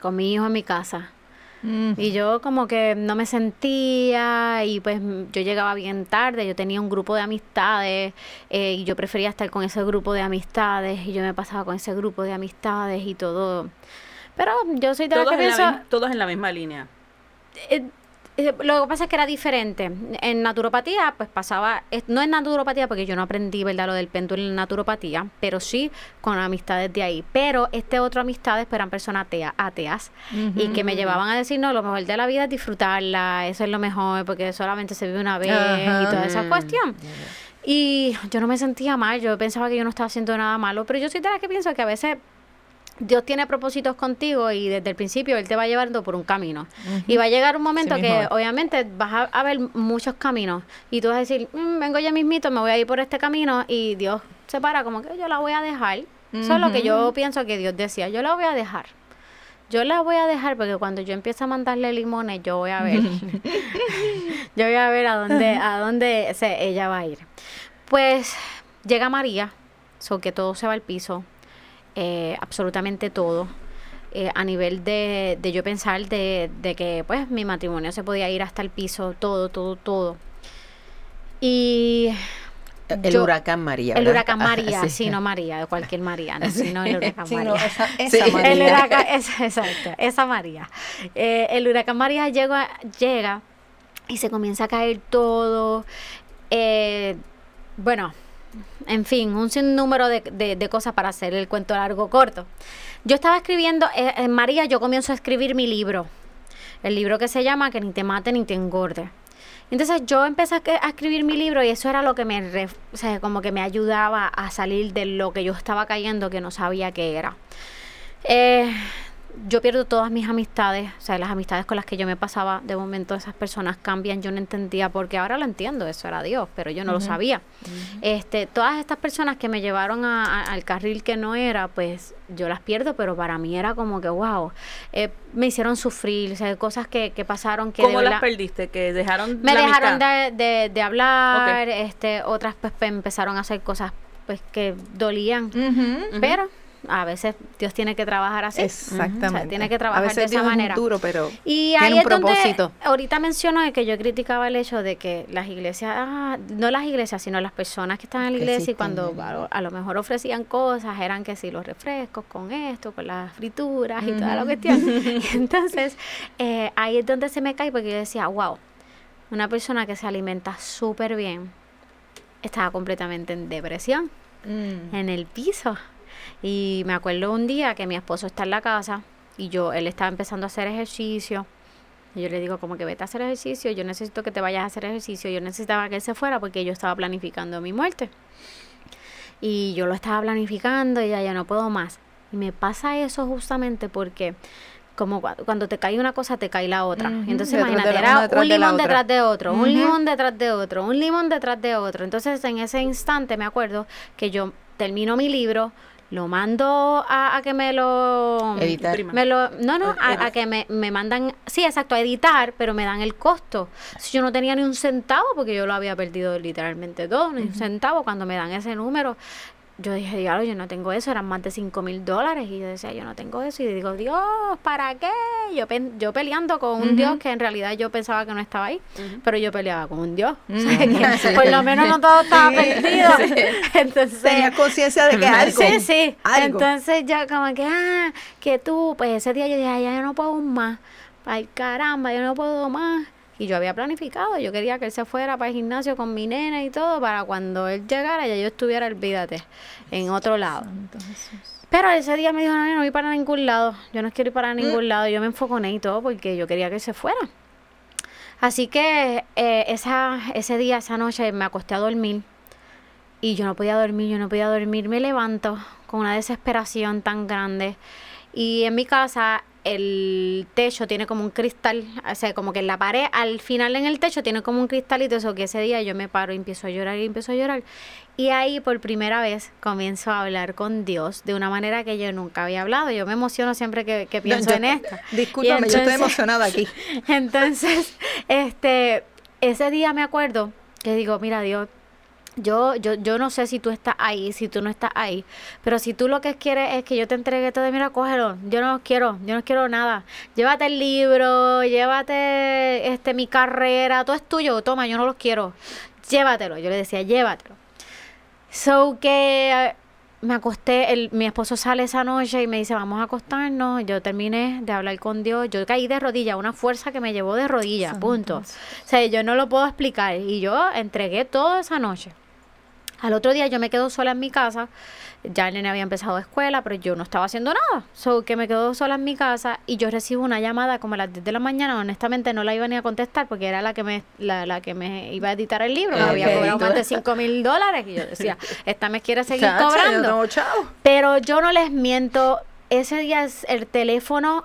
con mi hijo en mi casa. Mm. Y yo como que no me sentía y pues yo llegaba bien tarde, yo tenía un grupo de amistades eh, y yo prefería estar con ese grupo de amistades y yo me pasaba con ese grupo de amistades y todo. Pero yo soy de la Todos que en, la pienso, mi- todos en la misma línea. eh, lo que pasa es que era diferente. En naturopatía, pues pasaba, es- no en naturopatía porque yo no aprendí, ¿verdad? Lo del péndulo en naturopatía, pero sí con amistades de ahí. Pero este otro amistades pues, eran personas atea- ateas y que me llevaban a decir, no, lo mejor de la vida es disfrutarla, eso es lo mejor porque solamente se vive una vez y toda esa Mm, cuestión. Y yo no me sentía mal, yo pensaba que yo no estaba haciendo nada malo, pero yo soy de la que pienso que a veces Dios tiene propósitos contigo y desde el principio Él te va llevando por un camino. Y va a llegar un momento que obviamente vas a, a ver muchos caminos y tú vas a decir, "Mm, vengo ya mismito, me voy a ir por este camino y Dios se para como que yo la voy a dejar. Eso es lo que yo pienso que Dios decía, yo la voy a dejar. Yo la voy a dejar porque cuando yo empiece a mandarle limones, yo voy a ver. <laughs> <laughs> yo voy a ver a dónde, a dónde se- ella va a ir. Pues llega María, so que todo se va al piso, eh, absolutamente todo. eh, a nivel de, de yo pensar de, de que pues mi matrimonio se podía ir hasta el piso, todo, todo, todo. Y El Yo- huracán María. el ¿verdad? huracán Ah, María, sí. sí, no María, de cualquier María, no, sino el huracán Sí, María. no, esa, Sí. esa El María. El huracán, es- exacto, esa María. Eh, el huracán María llega, llega y se comienza a caer todo. eh, bueno, en fin, un sinnúmero de, de- de cosas para hacer el cuento largo corto. Yo estaba escribiendo, eh, en María, yo comienzo a escribir mi libro. El libro que se llama Que ni te mate ni te engorde. Entonces yo empecé a, que- escribir mi libro y eso era lo que me, o sea, como que me ayudaba a salir de lo que yo estaba cayendo que no sabía qué era. Eh, yo pierdo todas mis amistades, o sea, las amistades con las que yo me pasaba, de momento esas personas cambian, yo no entendía, porque ahora lo entiendo, eso era Dios, pero yo no lo sabía. Este, todas estas personas que me llevaron a- a- al carril que no era, pues yo las pierdo, pero para mí era como que, wow, eh, me hicieron sufrir, o sea, cosas que, que pasaron que de ¿Cómo las perdiste? Que dejaron me la dejaron de, de- de hablar, este, otras pues pe- empezaron a hacer cosas pues que dolían, pero a veces Dios tiene que trabajar así. Exactamente. O sea, tiene que trabajar a veces de esa Dios es manera. muy duro, pero Y tiene ahí un es donde propósito. ahorita menciono que yo criticaba el hecho de que las iglesias, ah, no las iglesias, sino las personas que están en la iglesia y cuando a lo, a lo mejor ofrecían cosas, eran que sí, los refrescos con esto, con las frituras y toda la cuestión. <laughs> <laughs> Entonces, eh, ahí es donde se me cae porque yo decía, wow, una persona que se alimenta súper bien estaba completamente en depresión Mm. en el piso. Y me acuerdo un día que mi esposo está en la casa y yo, él estaba empezando a hacer ejercicio. Y yo le digo como que vete a hacer ejercicio, yo necesito que te vayas a hacer ejercicio, yo necesitaba que él se fuera porque yo estaba planificando mi muerte. Y yo lo estaba planificando y ya, ya no puedo más. Y me pasa eso justamente porque como cua- cuando te cae una cosa, te cae la otra. Entonces detrás de imagínate, la- era un limón detrás de otro, un limón detrás de otro, un limón detrás de otro. Entonces en ese instante me acuerdo que yo termino mi libro, lo mando a, a que me lo Editar. Me lo, no, no, a, a que me, me mandan, sí, exacto, a editar, pero me dan el costo. Si yo no tenía ni un centavo, porque yo lo había perdido literalmente todo, ni un centavo, cuando me dan ese número, yo dije, diablo, yo no tengo eso, eran más de 5 mil dólares. Y yo decía, yo no tengo eso. Y digo, Dios, ¿para qué? Yo, yo peleando con un Dios que en realidad yo pensaba que no estaba ahí, pero yo peleaba con un Dios. <laughs> O sea, que <laughs> por lo menos no todo estaba perdido. <laughs> Entonces, Tenía conciencia de que algo. Sí, sí. algo. Entonces ya como que, ah, que tú, pues ese día yo dije, ay, ya yo no puedo más. Ay, caramba, yo no puedo más. Y yo había planificado, yo quería que él se fuera para el gimnasio con mi nena y todo, para cuando él llegara ya yo estuviera, olvídate, en otro lado. Pero ese día me dijo, no, no voy para ningún lado, yo no quiero ir para ningún lado, yo me enfoconé y todo porque yo quería que él se fuera. Así que eh, esa, ese día, esa noche me acosté a dormir y yo no podía dormir, yo no podía dormir. Me levanto con una desesperación tan grande. Y en mi casa el techo tiene como un cristal, o sea, como que en la pared, al final en el techo tiene como un cristalito, eso que ese día yo me paro y empiezo a llorar y empiezo a llorar. Y ahí por primera vez comienzo a hablar con Dios de una manera que yo nunca había hablado. Yo me emociono siempre que, que pienso yo- en esto. Discúlpame, yo estoy emocionada aquí. <laughs> entonces, este, ese día me acuerdo que digo, mira Dios, yo, yo, yo no sé si tú estás ahí, si tú no estás ahí, pero si tú lo que quieres es que yo te entregue todo, mira, cógelo, yo no quiero, yo no quiero nada. Llévate el libro, llévate este mi carrera, todo es tuyo, toma, yo no los quiero. Llévatelo, yo le decía, llévatelo. So que eh, me acosté, el, mi esposo sale esa noche y me dice, vamos a acostarnos. Yo terminé de hablar con Dios. Yo caí de rodillas, una fuerza que me llevó de rodillas, punto. O sea, yo no lo puedo explicar. Y yo entregué todo esa noche. Al otro día yo me quedo sola en mi casa. Ya el nene había empezado escuela, pero yo no estaba haciendo nada. So que me quedo sola en mi casa y yo recibo una llamada como a las 10 de la mañana. Honestamente no la iba ni a contestar porque era la que me, la, la que me iba a editar el libro. Me Ok. había cobrado más de 5 mil dólares. Y yo decía, esta me quiere seguir Chacha, yo cobrando. Pero yo no les miento, ese día es el teléfono,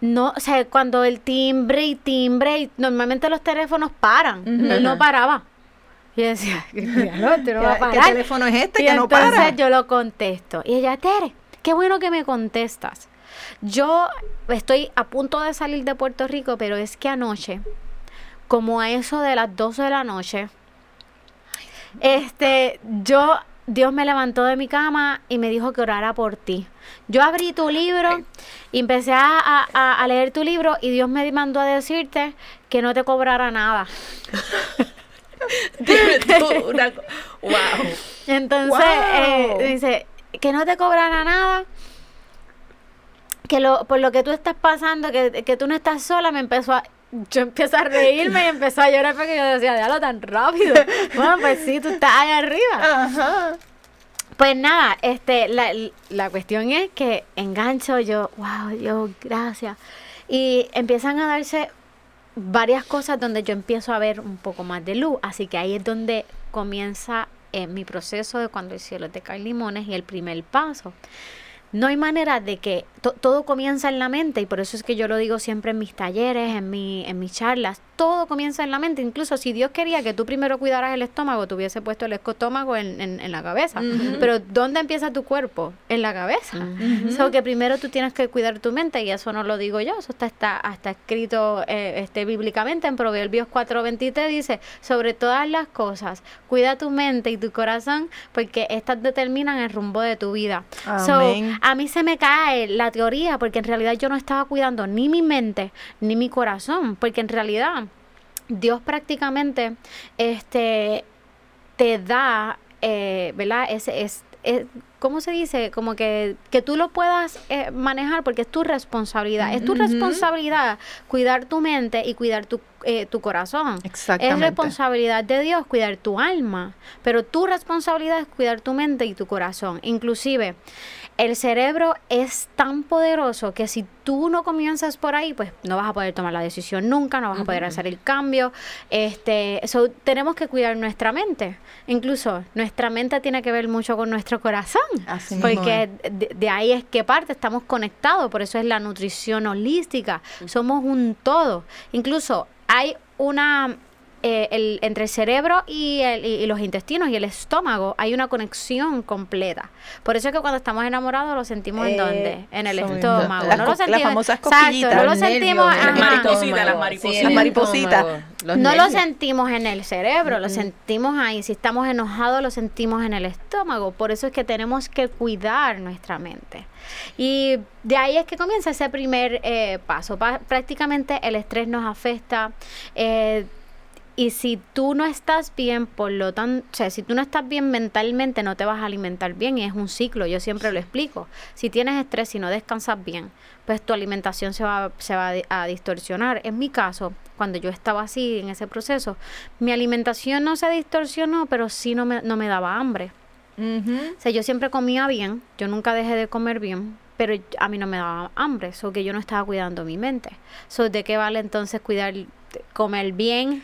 no, o sea, cuando el timbre y timbre, y normalmente los teléfonos paran, no paraba. Y yo decía, "Diablo, este no va a ¿Qué, qué parar". teléfono es este Y que no entonces para? yo lo contesto. Y ella, Tere, qué bueno que me contestas. Yo estoy a punto de salir de Puerto Rico, pero es que anoche, como a eso de las 12 de la noche, este, yo, Dios me levantó de mi cama y me dijo que orara por ti. Yo abrí tu libro y empecé a, a- a- a leer tu libro y Dios me mandó a decirte que no te cobrara nada. <laughs> <laughs> Dime tú una wow. Entonces, ¡Wow! eh, dice, que no te cobrara nada, que lo, por lo que tú estás pasando, que, que tú no estás sola, me empezó a... Yo empiezo a reírme y empezó a llorar porque yo decía, déjalo tan rápido. <laughs> Bueno, pues sí, tú estás ahí arriba. Ajá. Pues nada, este, la, la cuestión es que engancho yo, wow, Dios, gracias. Y empiezan a darse varias cosas donde yo empiezo a ver un poco más de luz. Así que ahí es donde comienza eh, mi proceso de cuando el cielo te cae limones y el primer paso. No hay manera de que to- todo comienza en la mente y por eso es que yo lo digo siempre en mis talleres, en, mi, en mis charlas, todo comienza en la mente. Incluso si Dios quería que tú primero cuidaras el estómago, te hubiese puesto el estómago en, en- en la cabeza. Pero ¿dónde empieza tu cuerpo? En la cabeza. So que primero tú tienes que cuidar tu mente y eso no lo digo yo, eso está, está, está escrito eh, este, bíblicamente en Proverbios 4:23 dice, sobre todas las cosas, cuida tu mente y tu corazón porque estas determinan el rumbo de tu vida. So, Amén. A mí se me cae la teoría porque en realidad yo no estaba cuidando ni mi mente ni mi corazón, porque en realidad Dios prácticamente este te da, eh, ¿verdad? Ese, es, es- ¿cómo se dice? Como que, que tú lo puedas eh, manejar porque es tu responsabilidad. Es tu responsabilidad cuidar tu mente y cuidar tu, eh, tu corazón. Es Exactamente. responsabilidad de Dios cuidar tu alma, pero tu responsabilidad es cuidar tu mente y tu corazón. Inclusive, el cerebro es tan poderoso que si tú no comienzas por ahí, pues no vas a poder tomar la decisión nunca, no vas a poder hacer el cambio. Este, so, tenemos que cuidar nuestra mente. Incluso nuestra mente tiene que ver mucho con nuestro corazón. Así Porque de, de ahí es que parte, estamos conectados, por eso es la nutrición holística, somos un todo. Incluso hay una, eh, el- entre el cerebro y, el- y- y los intestinos y el estómago, hay una conexión completa. Por eso es que cuando estamos enamorados lo sentimos en Eh, dónde? En el estómago. Las no lo las sentimos. famosas Exacto, cosquillitas. no lo sentimos. nervios, ajá. estómago, las maripositas. sí, Las No lo sentimos en el cerebro, lo sentimos ahí. Si estamos enojados, lo sentimos en el estómago. Por eso es que tenemos que cuidar nuestra mente. Y de ahí es que comienza ese primer eh, paso. Pa- prácticamente el estrés nos afecta. eh, y si tú no estás bien, por lo tanto, o sea, si tú no estás bien mentalmente, no te vas a alimentar bien y es un ciclo, yo siempre lo explico. Si tienes estrés y no descansas bien, pues tu alimentación se va, se va a di- a distorsionar. En mi caso, cuando yo estaba así en ese proceso, mi alimentación no se distorsionó, pero sí no me, no me daba hambre. O sea, yo siempre comía bien, yo nunca dejé de comer bien, pero a mí no me daba hambre, so que yo no estaba cuidando mi mente. So, ¿de qué vale entonces cuidar, comer bien?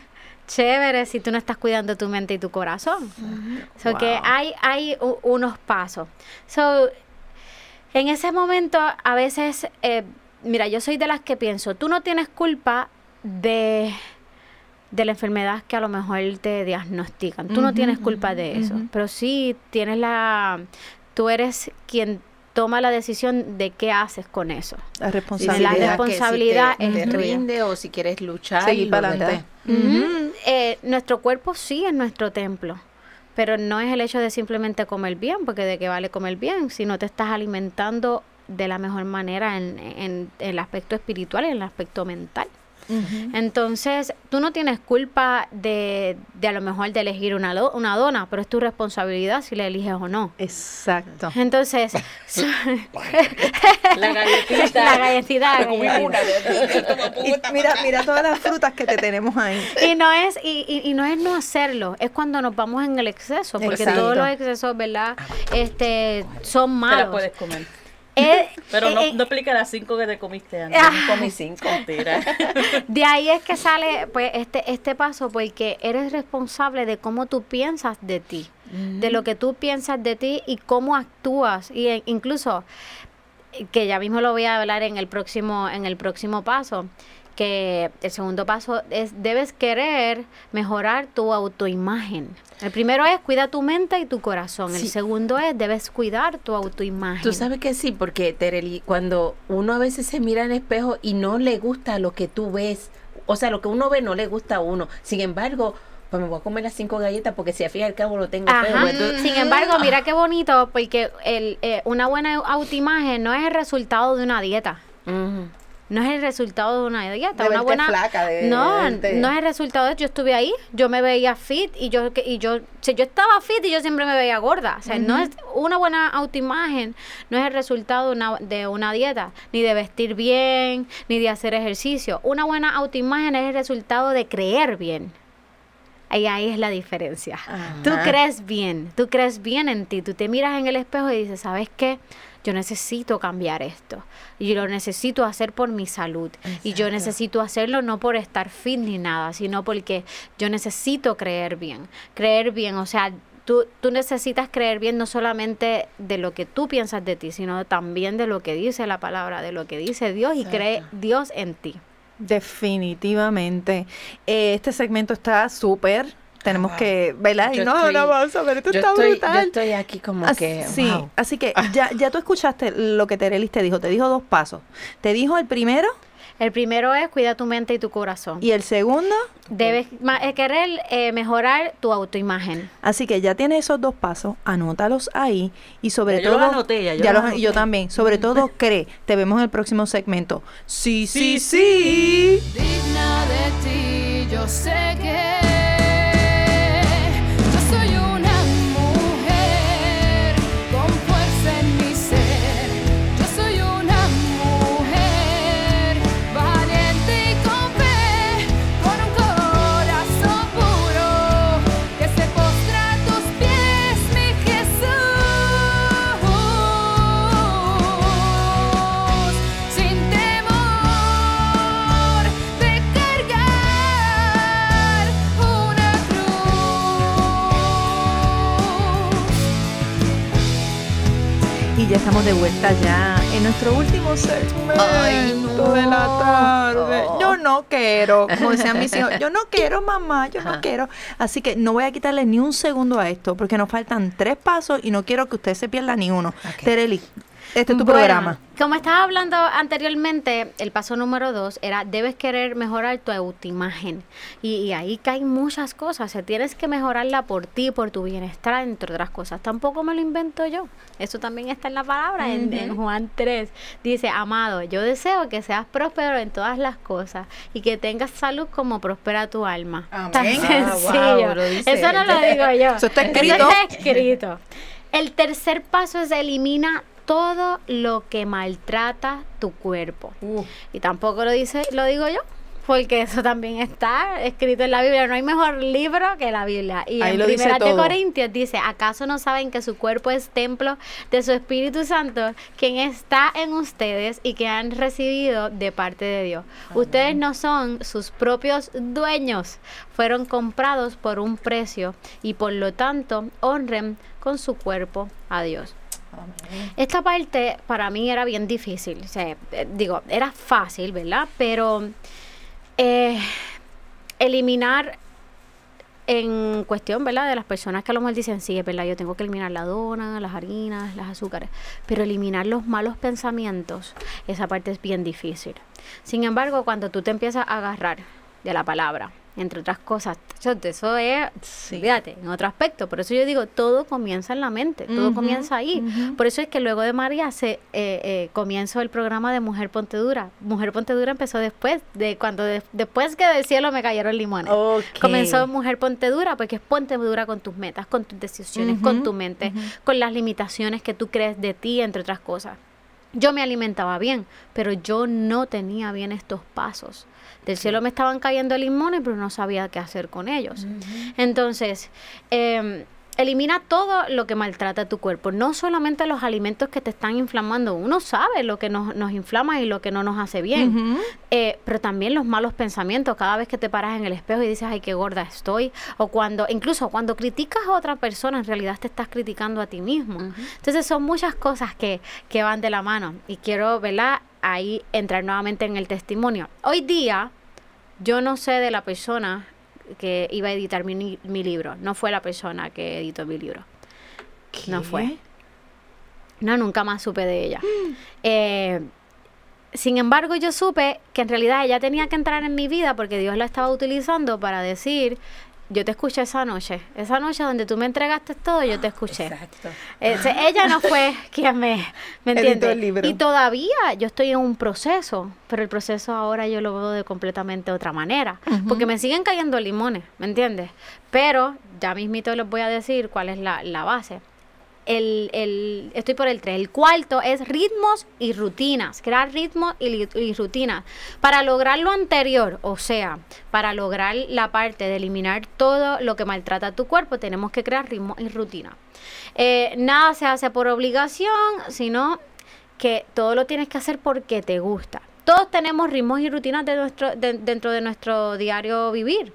Chévere si tú no estás cuidando tu mente y tu corazón. So que hay, hay unos pasos. So, en ese momento, a veces, eh, mira, yo soy de las que pienso, tú no tienes culpa de, de la enfermedad que a lo mejor te diagnostican. Tú no tienes culpa de eso, pero sí tienes la, tú eres quien toma la decisión de qué haces con eso. La responsabilidad. la responsabilidad que si te, es te tuya. rinde o si quieres luchar. Seguir para adelante. Eh, nuestro cuerpo sí es nuestro templo, pero no es el hecho de simplemente comer bien, porque de qué vale comer bien si no te estás alimentando de la mejor manera en, en- en el aspecto espiritual y en el aspecto mental. Entonces, tú no tienes culpa de, de a lo mejor de elegir una, lo- una dona, pero es tu responsabilidad si la eliges o no. Exacto. Entonces, <laughs> La galletita. la galletita, Y mira, mira todas las frutas que te tenemos ahí. <laughs> Y no es y, y- y no es no hacerlo, es cuando nos vamos en el exceso, porque Exacto. todos los excesos, ¿verdad? Este son Te la malos. puedes comer. Eh, Pero no, eh, no explica las cinco que te comiste antes. Ah. Comí cinco. Mentira. <laughs> de ahí es que sale pues este este paso porque eres responsable de cómo tú piensas de ti, de lo que tú piensas de ti y cómo actúas y eh, incluso eh, que ya mismo lo voy a hablar en el próximo en el próximo paso que el segundo paso es debes querer mejorar tu autoimagen. El primero es cuida tu mente y tu corazón. El segundo es debes cuidar tu autoimagen. Tú sabes que sí, porque Tereli, cuando uno a veces se mira en espejo y no le gusta lo que tú ves, o sea, lo que uno ve no le gusta a uno. Sin embargo, pues me voy a comer las cinco galletas porque si al fin y al cabo lo tengo feo. Ajá. pues, tú- Sin embargo, <laughs> mira qué bonito, porque el, eh, una buena autoimagen no es el resultado de una dieta. Ujú. No es el resultado de una dieta. De una buena flaca, de- no, verte- no es el resultado de yo estuve ahí, yo me veía fit y yo y yo si yo estaba fit y yo siempre me veía gorda. O sea, no es una buena autoimagen, no es el resultado de una, de una dieta, ni de vestir bien, ni de hacer ejercicio. Una buena autoimagen es el resultado de creer bien. Ahí, ahí es la diferencia. Tú crees bien, tú crees bien en ti, tú te miras en el espejo y dices, ¿sabes qué? Yo necesito cambiar esto. Y lo necesito hacer por mi salud. Y yo necesito hacerlo no por estar fit ni nada, sino porque yo necesito creer bien. Creer bien, o sea, Tú, tú, necesitas creer bien no solamente de lo que tú piensas de ti, sino también de lo que dice la palabra, de lo que dice Dios y cree Dios en ti. Definitivamente. Eh, este segmento está súper. Tenemos que, ¿verdad? Y Yo no, estoy- no, vamos a ver, esto está estoy, brutal. yo estoy aquí como que. sí, wow. así que ya, ya tú escuchaste lo que Terelis te dijo. Te dijo dos pasos. Te dijo el primero El primero es cuida tu mente y tu corazón. y el segundo. Debes eh, querer eh, mejorar tu autoimagen. Así que ya tienes esos dos pasos, anótalos ahí y sobre Ya yo todo. los anoté, ya yo los los- y yo anoté. también. Sobre <laughs> todo, cree. Te vemos en el próximo segmento. Sí, sí, sí. digna de ti, yo sé que estamos de vuelta ya en nuestro último segmento de la tarde. Yo no quiero, como decían mis hijos, yo no quiero mamá, yo no quiero. Así que no voy a quitarle ni un segundo a esto, porque nos faltan tres pasos y no quiero que usted se pierda ni uno. Tereli, este es tu Bueno, programa. Como estaba hablando anteriormente, el paso número dos era debes querer mejorar tu autoimagen. Y, y ahí caen muchas cosas. O sea, tienes que mejorarla por ti, por tu bienestar, entre otras cosas. Tampoco me lo invento yo. Eso también está en la palabra, en, en Juan 3. Dice, amado, yo deseo que seas próspero en todas las cosas y que tengas salud como prospera tu alma. Tan Amén. Ah, wow, sencillo. Eso no lo digo yo. Eso está escrito. está escrito. El tercer paso es elimina todo lo que maltrata tu cuerpo. Y tampoco lo dice, lo digo yo, porque eso también está escrito en la Biblia. No hay mejor libro que la Biblia. Y Ahí en lo dice Primera de todo. Corintios dice, ¿acaso no saben que su cuerpo es templo de su Espíritu Santo, quien está en ustedes y que han recibido de parte de Dios? Ustedes no son sus propios dueños, fueron comprados por un precio y por lo tanto honren con su cuerpo a Dios. Esta parte para mí era bien difícil. O sea, eh, digo, era fácil, ¿verdad? Pero eh, eliminar en cuestión, ¿verdad? De las personas que a lo mejor dicen, sí, es verdad, yo tengo que eliminar la dona, las harinas, las azúcares, pero eliminar los malos pensamientos, esa parte es bien difícil. Sin embargo, cuando tú te empiezas a agarrar de la palabra, entre otras cosas, eso, es, fíjate, en otro aspecto, por eso yo digo, todo comienza en la mente, todo comienza ahí. Por eso es que luego de María se eh, eh, comienzo el programa de Mujer Ponte Dura. Mujer Ponte Dura empezó después, de cuando de- después que del cielo me cayeron limones. Ok. Comenzó Mujer Ponte Dura porque es ponte dura con tus metas, con tus decisiones, con tu mente, con las limitaciones que tú crees de ti, entre otras cosas. Yo me alimentaba bien, pero yo no tenía bien estos pasos. Del cielo me estaban cayendo limones, pero no sabía qué hacer con ellos. Entonces, eh, elimina todo lo que maltrata tu cuerpo, no solamente los alimentos que te están inflamando. Uno sabe lo que nos, nos inflama y lo que no nos hace bien, eh, pero también los malos pensamientos. Cada vez que te paras en el espejo y dices, ay, qué gorda estoy, o cuando, incluso cuando criticas a otra persona, en realidad te estás criticando a ti mismo. Entonces, son muchas cosas que, que van de la mano y quiero, ¿verdad? Ahí entrar nuevamente en el testimonio. Hoy día, yo no sé de la persona que iba a editar mi, mi libro. No fue la persona que editó mi libro. No fue. No, nunca más supe de ella. Eh, sin embargo, yo supe que en realidad ella tenía que entrar en mi vida porque Dios la estaba utilizando para decir, yo te escuché esa noche. Esa noche donde tú me entregaste todo, yo te escuché. Exacto. Eh, ella no fue <laughs> quien me, ¿me Editó entiendes? el libro. Y todavía yo estoy en un proceso, pero el proceso ahora yo lo veo de completamente otra manera, porque me siguen cayendo limones, ¿me entiendes? Pero ya mismito les voy a decir cuál es la, la base. El, el- estoy por el 3. El cuarto es ritmos y rutinas. Crear ritmos y, y rutinas. Para lograr lo anterior, o sea, para lograr la parte de eliminar todo lo que maltrata tu cuerpo, tenemos que crear ritmos y rutinas. Eh, nada se hace por obligación, sino que todo lo tienes que hacer porque te gusta. Todos tenemos ritmos y rutinas de nuestro, de- dentro de nuestro diario vivir.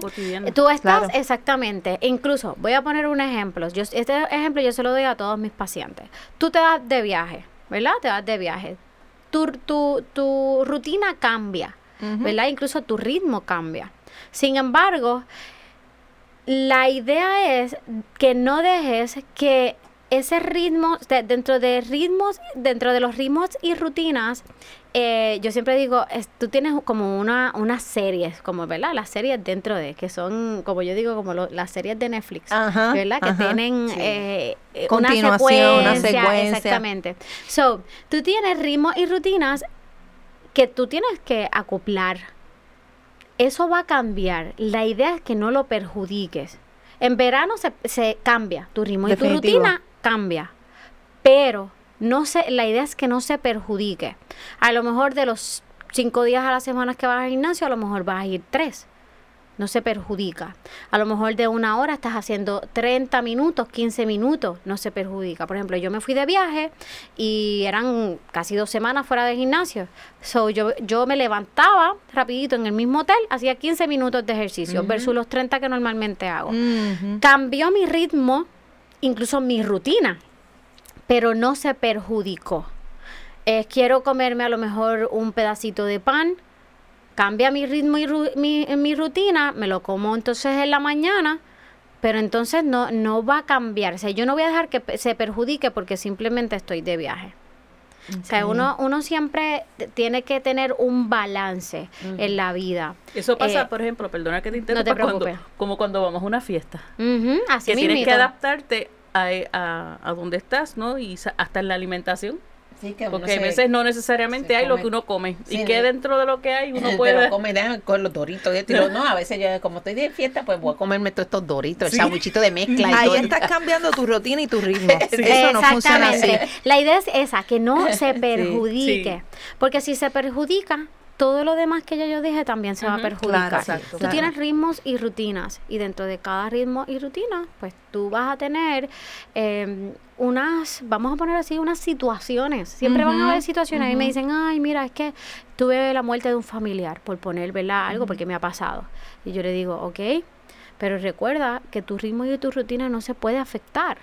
Cotidiana. Tú estás, Claro. exactamente. Incluso, voy a poner un ejemplo. Yo, este ejemplo yo se lo doy a todos mis pacientes. Tú te das de viaje, ¿verdad? Te das de viaje. Tu, tu, tu rutina cambia, ¿verdad? Incluso tu ritmo cambia. Sin embargo, la idea es que no dejes que ese ritmo, de- dentro de ritmos, dentro de los ritmos y rutinas, eh, yo siempre digo, es- tú tienes como una, unas series, como, ¿verdad? Las series dentro de, que son, como yo digo, como lo- las series de Netflix, Ajá, ¿verdad? Que ajá, tienen sí. eh, eh, Continuación, una una secuencia. Exactamente. So, tú tienes ritmos y rutinas que tú tienes que acoplar. Eso va a cambiar. La idea es que no lo perjudiques. En verano se, se cambia, tu ritmo y tu rutina cambia. Pero no se, la idea es que no se perjudique. A lo mejor de los cinco días a la semana que vas al gimnasio, a lo mejor vas a ir tres. No se perjudica. A lo mejor de una hora estás haciendo 30 minutos, 15 minutos, no se perjudica. Por ejemplo, yo me fui de viaje y eran casi dos semanas fuera del gimnasio. So, yo, yo me levantaba rapidito en el mismo hotel, hacía 15 minutos de ejercicio versus los 30 que normalmente hago cambió mi ritmo, incluso mi rutina, pero no se perjudicó. Eh, quiero comerme a lo mejor un pedacito de pan, cambia mi ritmo y ru- mi, mi rutina, me lo como entonces en la mañana, pero entonces no, no va a cambiar. O sea, yo no voy a dejar que se perjudique porque simplemente estoy de viaje. O sea, uno, uno siempre tiene que tener un balance en la vida. Eso pasa, Eh, por ejemplo, perdona que te no interrumpa, te cuando, como cuando vamos a una fiesta. Así que tienes que adaptarte a, a, a donde estás, ¿no? Y hasta en la alimentación. Sí, que Porque a veces no necesariamente hay lo que uno come. Sí, y que dentro de lo que hay uno <laughs> puede... lo come, con los doritos. y <laughs> no, a veces yo, como estoy de fiesta, pues voy a comerme todos estos doritos, Sí. el sandwichito de mezcla y Ahí estás cambiando tu rutina y tu ritmo. <laughs> Eso no funciona así. Exactamente. La idea es esa, que no se perjudique. sí. Porque si se perjudica, todo lo demás que ya yo dije también se va a perjudicar. claro, exacto. Tú claro. tienes ritmos y rutinas. Y dentro de cada ritmo y rutina, pues tú vas a tener eh, unas, vamos a poner así, unas situaciones. Siempre van a haber situaciones. Y me dicen, ay, mira, es que tuve la muerte de un familiar, por poner, ¿verdad? Algo porque me ha pasado. Y yo le digo, ok. Pero recuerda que tu ritmo y tu rutina no se puede afectar.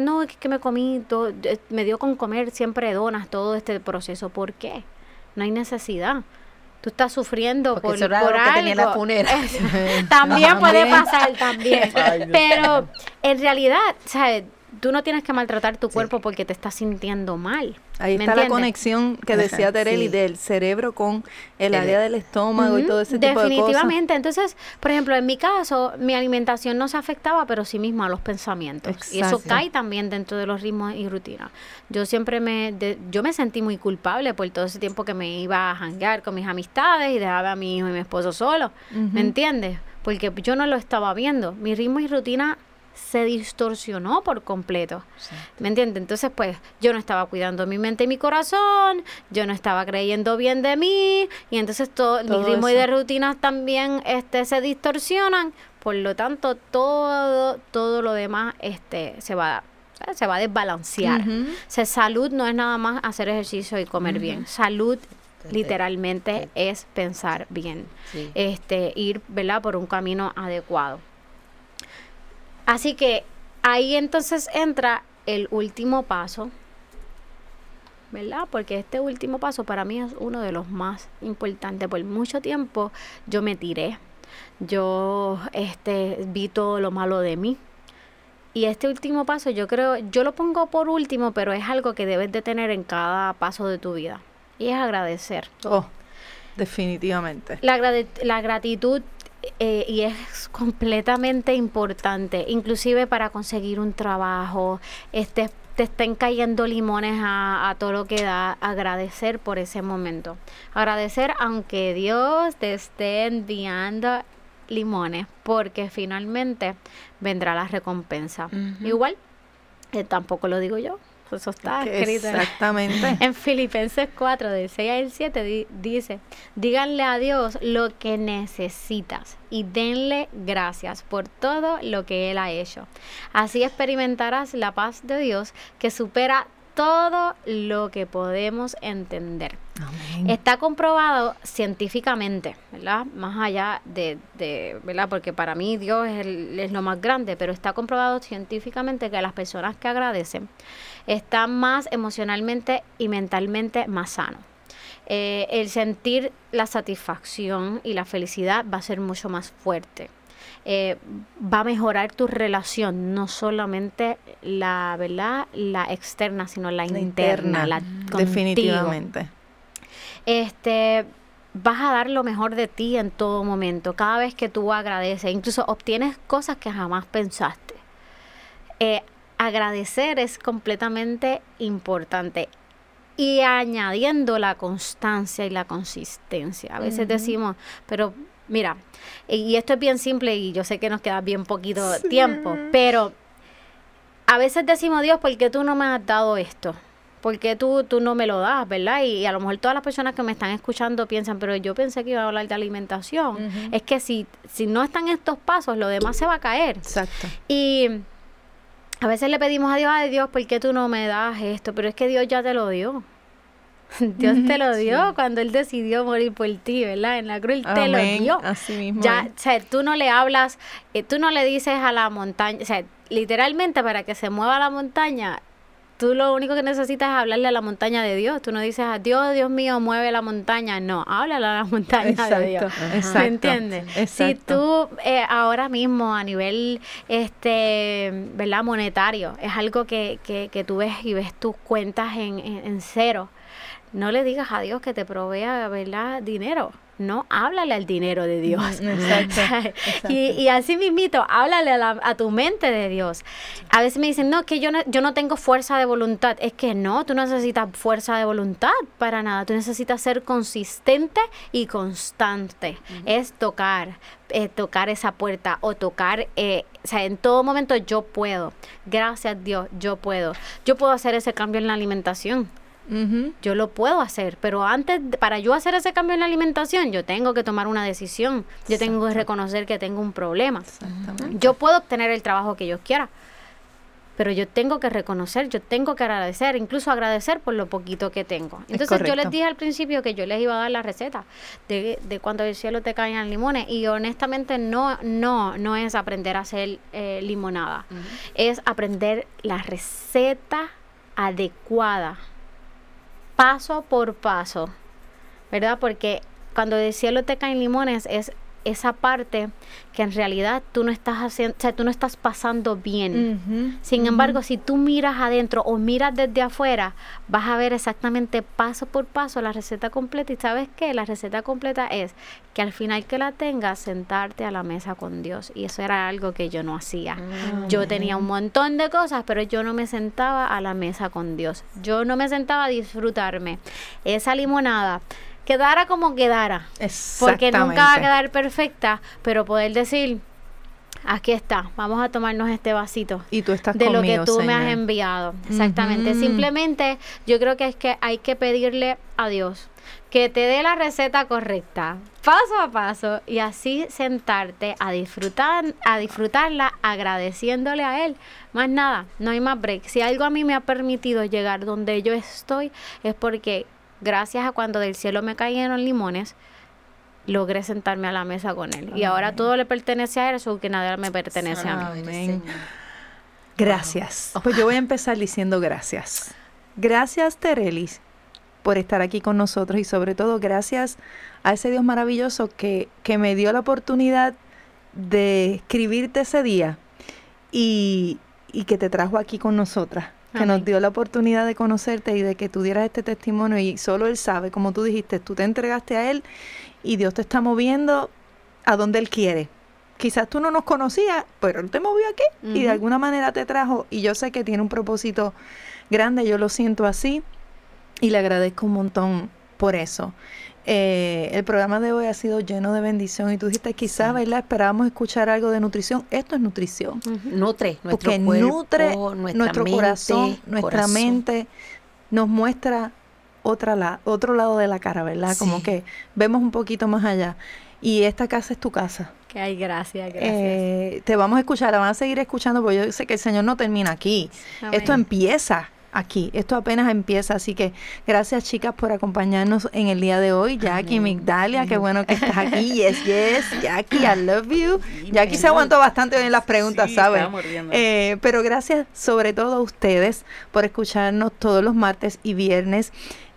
No, es que me comí, todo, eh, me dio con comer siempre donas todo este proceso. ¿Por qué? No hay necesidad. Tú estás sufriendo Porque por, eso era por lo que tenía en la algo. funera. <laughs> también puede pasar, también. <laughs> Pero en realidad, ¿sabes? Tú no tienes que maltratar tu cuerpo porque te estás sintiendo mal. Ahí ¿me está la conexión que decía Tereli sí. del cerebro con el El- área del estómago y todo ese tipo de cosas. Definitivamente. Entonces, por ejemplo, en mi caso, mi alimentación no se afectaba, pero sí mismo a los pensamientos. Y eso Exacto. cae también dentro de los ritmos y rutinas. Yo siempre me, de- yo me sentí muy culpable por todo ese tiempo que me iba a janguear con mis amistades y dejaba a mi hijo y mi esposo solo. ¿Me entiendes? Porque yo no lo estaba viendo. Mi ritmo y rutina se distorsionó por completo. ¿Me entiendes? Entonces, pues, yo no estaba cuidando mi mente y mi corazón, yo no estaba creyendo bien de mí, y entonces todo, mi Todo ritmo y de rutinas también este, se distorsionan, por lo tanto, todo, todo lo demás este, se va se va a desbalancear. O sea, salud no es nada más hacer ejercicio y comer bien. Salud literalmente es pensar bien. Sí. Este, ir, ¿verdad? por un camino adecuado. Así que ahí entonces entra el último paso, ¿verdad? Porque este último paso para mí es uno de los más importantes. Por mucho tiempo yo me tiré, yo este, vi todo lo malo de mí. Y este último paso yo creo, yo lo pongo por último, pero es algo que debes de tener en cada paso de tu vida. Y es agradecer. Oh, definitivamente. La, la gratitud eh, y es completamente importante, inclusive para conseguir un trabajo, este, te estén cayendo limones a, a todo lo que da, agradecer por ese momento. Agradecer aunque Dios te esté enviando limones, porque finalmente vendrá la recompensa. Igual, eh, tampoco lo digo yo, eso está escrito. en- Exactamente. <laughs> en Filipenses 4, del 6 al 7, di- dice, díganle a Dios lo que necesitas y denle gracias por todo lo que Él ha hecho. Así experimentarás la paz de Dios que supera todo lo que podemos entender. Amén. Está comprobado científicamente, ¿verdad? Más allá de, de- ¿verdad? Porque para mí Dios es, el- es lo más grande, pero está comprobado científicamente que las personas que agradecen están más emocionalmente y mentalmente más sanos. Eh, el sentir la satisfacción y la felicidad va a ser mucho más fuerte. Eh, va a mejorar tu relación, no solamente la, ¿verdad? La externa, sino la, La interna, la contigo definitivamente. este vas a dar lo mejor de ti en todo momento, cada vez que tú agradeces, incluso obtienes cosas que jamás pensaste. Eh, agradecer es completamente importante y añadiendo la constancia y la consistencia. A veces decimos, pero mira, y esto es bien simple y yo sé que nos queda bien poquito tiempo, pero a veces decimos, Dios, ¿por qué tú no me has dado esto? ¿Por qué tú, tú no me lo das, verdad? Y, a lo mejor todas las personas que me están escuchando piensan, pero yo pensé que iba a hablar de alimentación. Es que si, si no están estos pasos, lo demás se va a caer. Exacto. Y a veces le pedimos a Dios, ay Dios, ¿por qué tú no me das esto? Pero es que Dios ya te lo dio. <laughs> Dios te lo dio cuando Él decidió morir por ti, ¿verdad? En la cruz Él te lo dio. Así mismo Ya, o sea, tú no le hablas, eh, tú no le dices a la montaña, o sea, literalmente para que se mueva la montaña, tú lo único que necesitas es hablarle a la montaña de Dios. Tú no dices a Dios, Dios mío, mueve la montaña. No, háblale a la montaña de Dios. Exacto, exacto, ¿Me entiendes? Si exacto. tú eh, ahora mismo a nivel, este, ¿verdad? Monetario, es algo que, que, que tú ves y ves tus cuentas en, en, en cero. No le digas a Dios que te provea, ¿verdad? Dinero. No, háblale al dinero de Dios. <laughs> Exacto, y, y así mismito, háblale a, la- a tu mente de Dios. A veces me dicen, no, que yo no, yo no tengo fuerza de voluntad. Es que no, tú no necesitas fuerza de voluntad para nada. Tú necesitas ser consistente y constante. Es tocar, eh, tocar esa puerta o tocar, eh, o sea, en todo momento yo puedo. Gracias Dios, yo puedo. Yo puedo hacer ese cambio en la alimentación. Yo lo puedo hacer, pero antes, para yo hacer ese cambio en la alimentación, yo tengo que tomar una decisión. Yo tengo que reconocer que tengo un problema. Yo puedo obtener el trabajo que yo quiera, pero yo tengo que reconocer, yo tengo que agradecer, incluso agradecer por lo poquito que tengo. Entonces yo les dije al principio que yo les iba a dar la receta de, de cuando del cielo te caen limones y honestamente no, no, no es aprender a hacer eh, limonada, es aprender la receta adecuada, paso por paso, ¿verdad? Porque cuando del cielo te caen limones es esa parte que en realidad tú no estás haciendo, o sea, tú no estás pasando bien. Sin embargo, si tú miras adentro o miras desde afuera, vas a ver exactamente paso por paso la receta completa. ¿Y sabes qué? La receta completa es que al final que la tengas, sentarte a la mesa con Dios. Y eso era algo que yo no hacía. Yo tenía un montón de cosas, pero yo no me sentaba a la mesa con Dios. Yo no me sentaba a disfrutarme. Esa limonada, quedara como quedara. Porque nunca va a quedar perfecta, pero poder decir, aquí está, vamos a tomarnos este vasito Y tú estás de lo que tú me has enviado. Exactamente. Simplemente yo creo que es que hay que pedirle a Dios que te dé la receta correcta, paso a paso, y así sentarte a disfrutar, a disfrutarla agradeciéndole a Él. Más nada, no hay más break. Si algo a mí me ha permitido llegar donde yo estoy, es porque gracias a cuando del cielo me cayeron limones, logré sentarme a la mesa con Él. Y ahora todo le pertenece a Él, eso que nada me pertenece a mí. Amén. Gracias. Pues yo voy a empezar diciendo gracias. Gracias, Terelis, por estar aquí con nosotros y sobre todo gracias a ese Dios maravilloso que, que me dio la oportunidad de escribirte ese día y, y que te trajo aquí con nosotras. Que nos dio la oportunidad de conocerte y de que tú dieras este testimonio y solo Él sabe, como tú dijiste, tú te entregaste a Él y Dios te está moviendo a donde Él quiere. Quizás tú no nos conocías, pero Él te movió aquí y de alguna manera te trajo y yo sé que tiene un propósito grande, yo lo siento así y le agradezco un montón por eso. Eh, el programa de hoy ha sido lleno de bendición y tú dijiste quizás, ¿verdad? Esperábamos escuchar algo de nutrición. Esto es nutrición. Nutre nuestro Porque cuerpo, nutre nuestra nuestro mente, corazón, nuestra corazón. mente, nos muestra otra la, otro lado de la cara, ¿verdad? Como Sí. que vemos un poquito más allá. Y esta casa es tu casa. Que ay, gracias, gracias. Eh, te vamos a escuchar, la van a seguir escuchando, porque yo sé que el Señor no termina aquí. Amén. Esto empieza aquí. Esto apenas empieza, así que gracias chicas por acompañarnos en el día de hoy. Jackie, Migdalia, qué bueno que estás aquí. Yes, yes, <laughs> Jackie, I love you. Jackie se aguantó bastante bien las preguntas, Sí, ¿sabes? Eh, pero gracias sobre todo a ustedes por escucharnos todos los martes y viernes.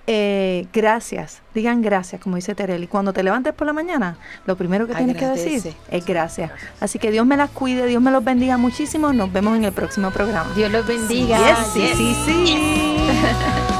Eh, gracias, digan gracias, como dice Tereli. Cuando te levantes por la mañana, lo primero que tienes que decir es gracias. Así que Dios me las cuide, Dios me los bendiga muchísimo. Nos vemos en el próximo programa. Dios los bendiga. Yes, sí, sí, sí. <laughs>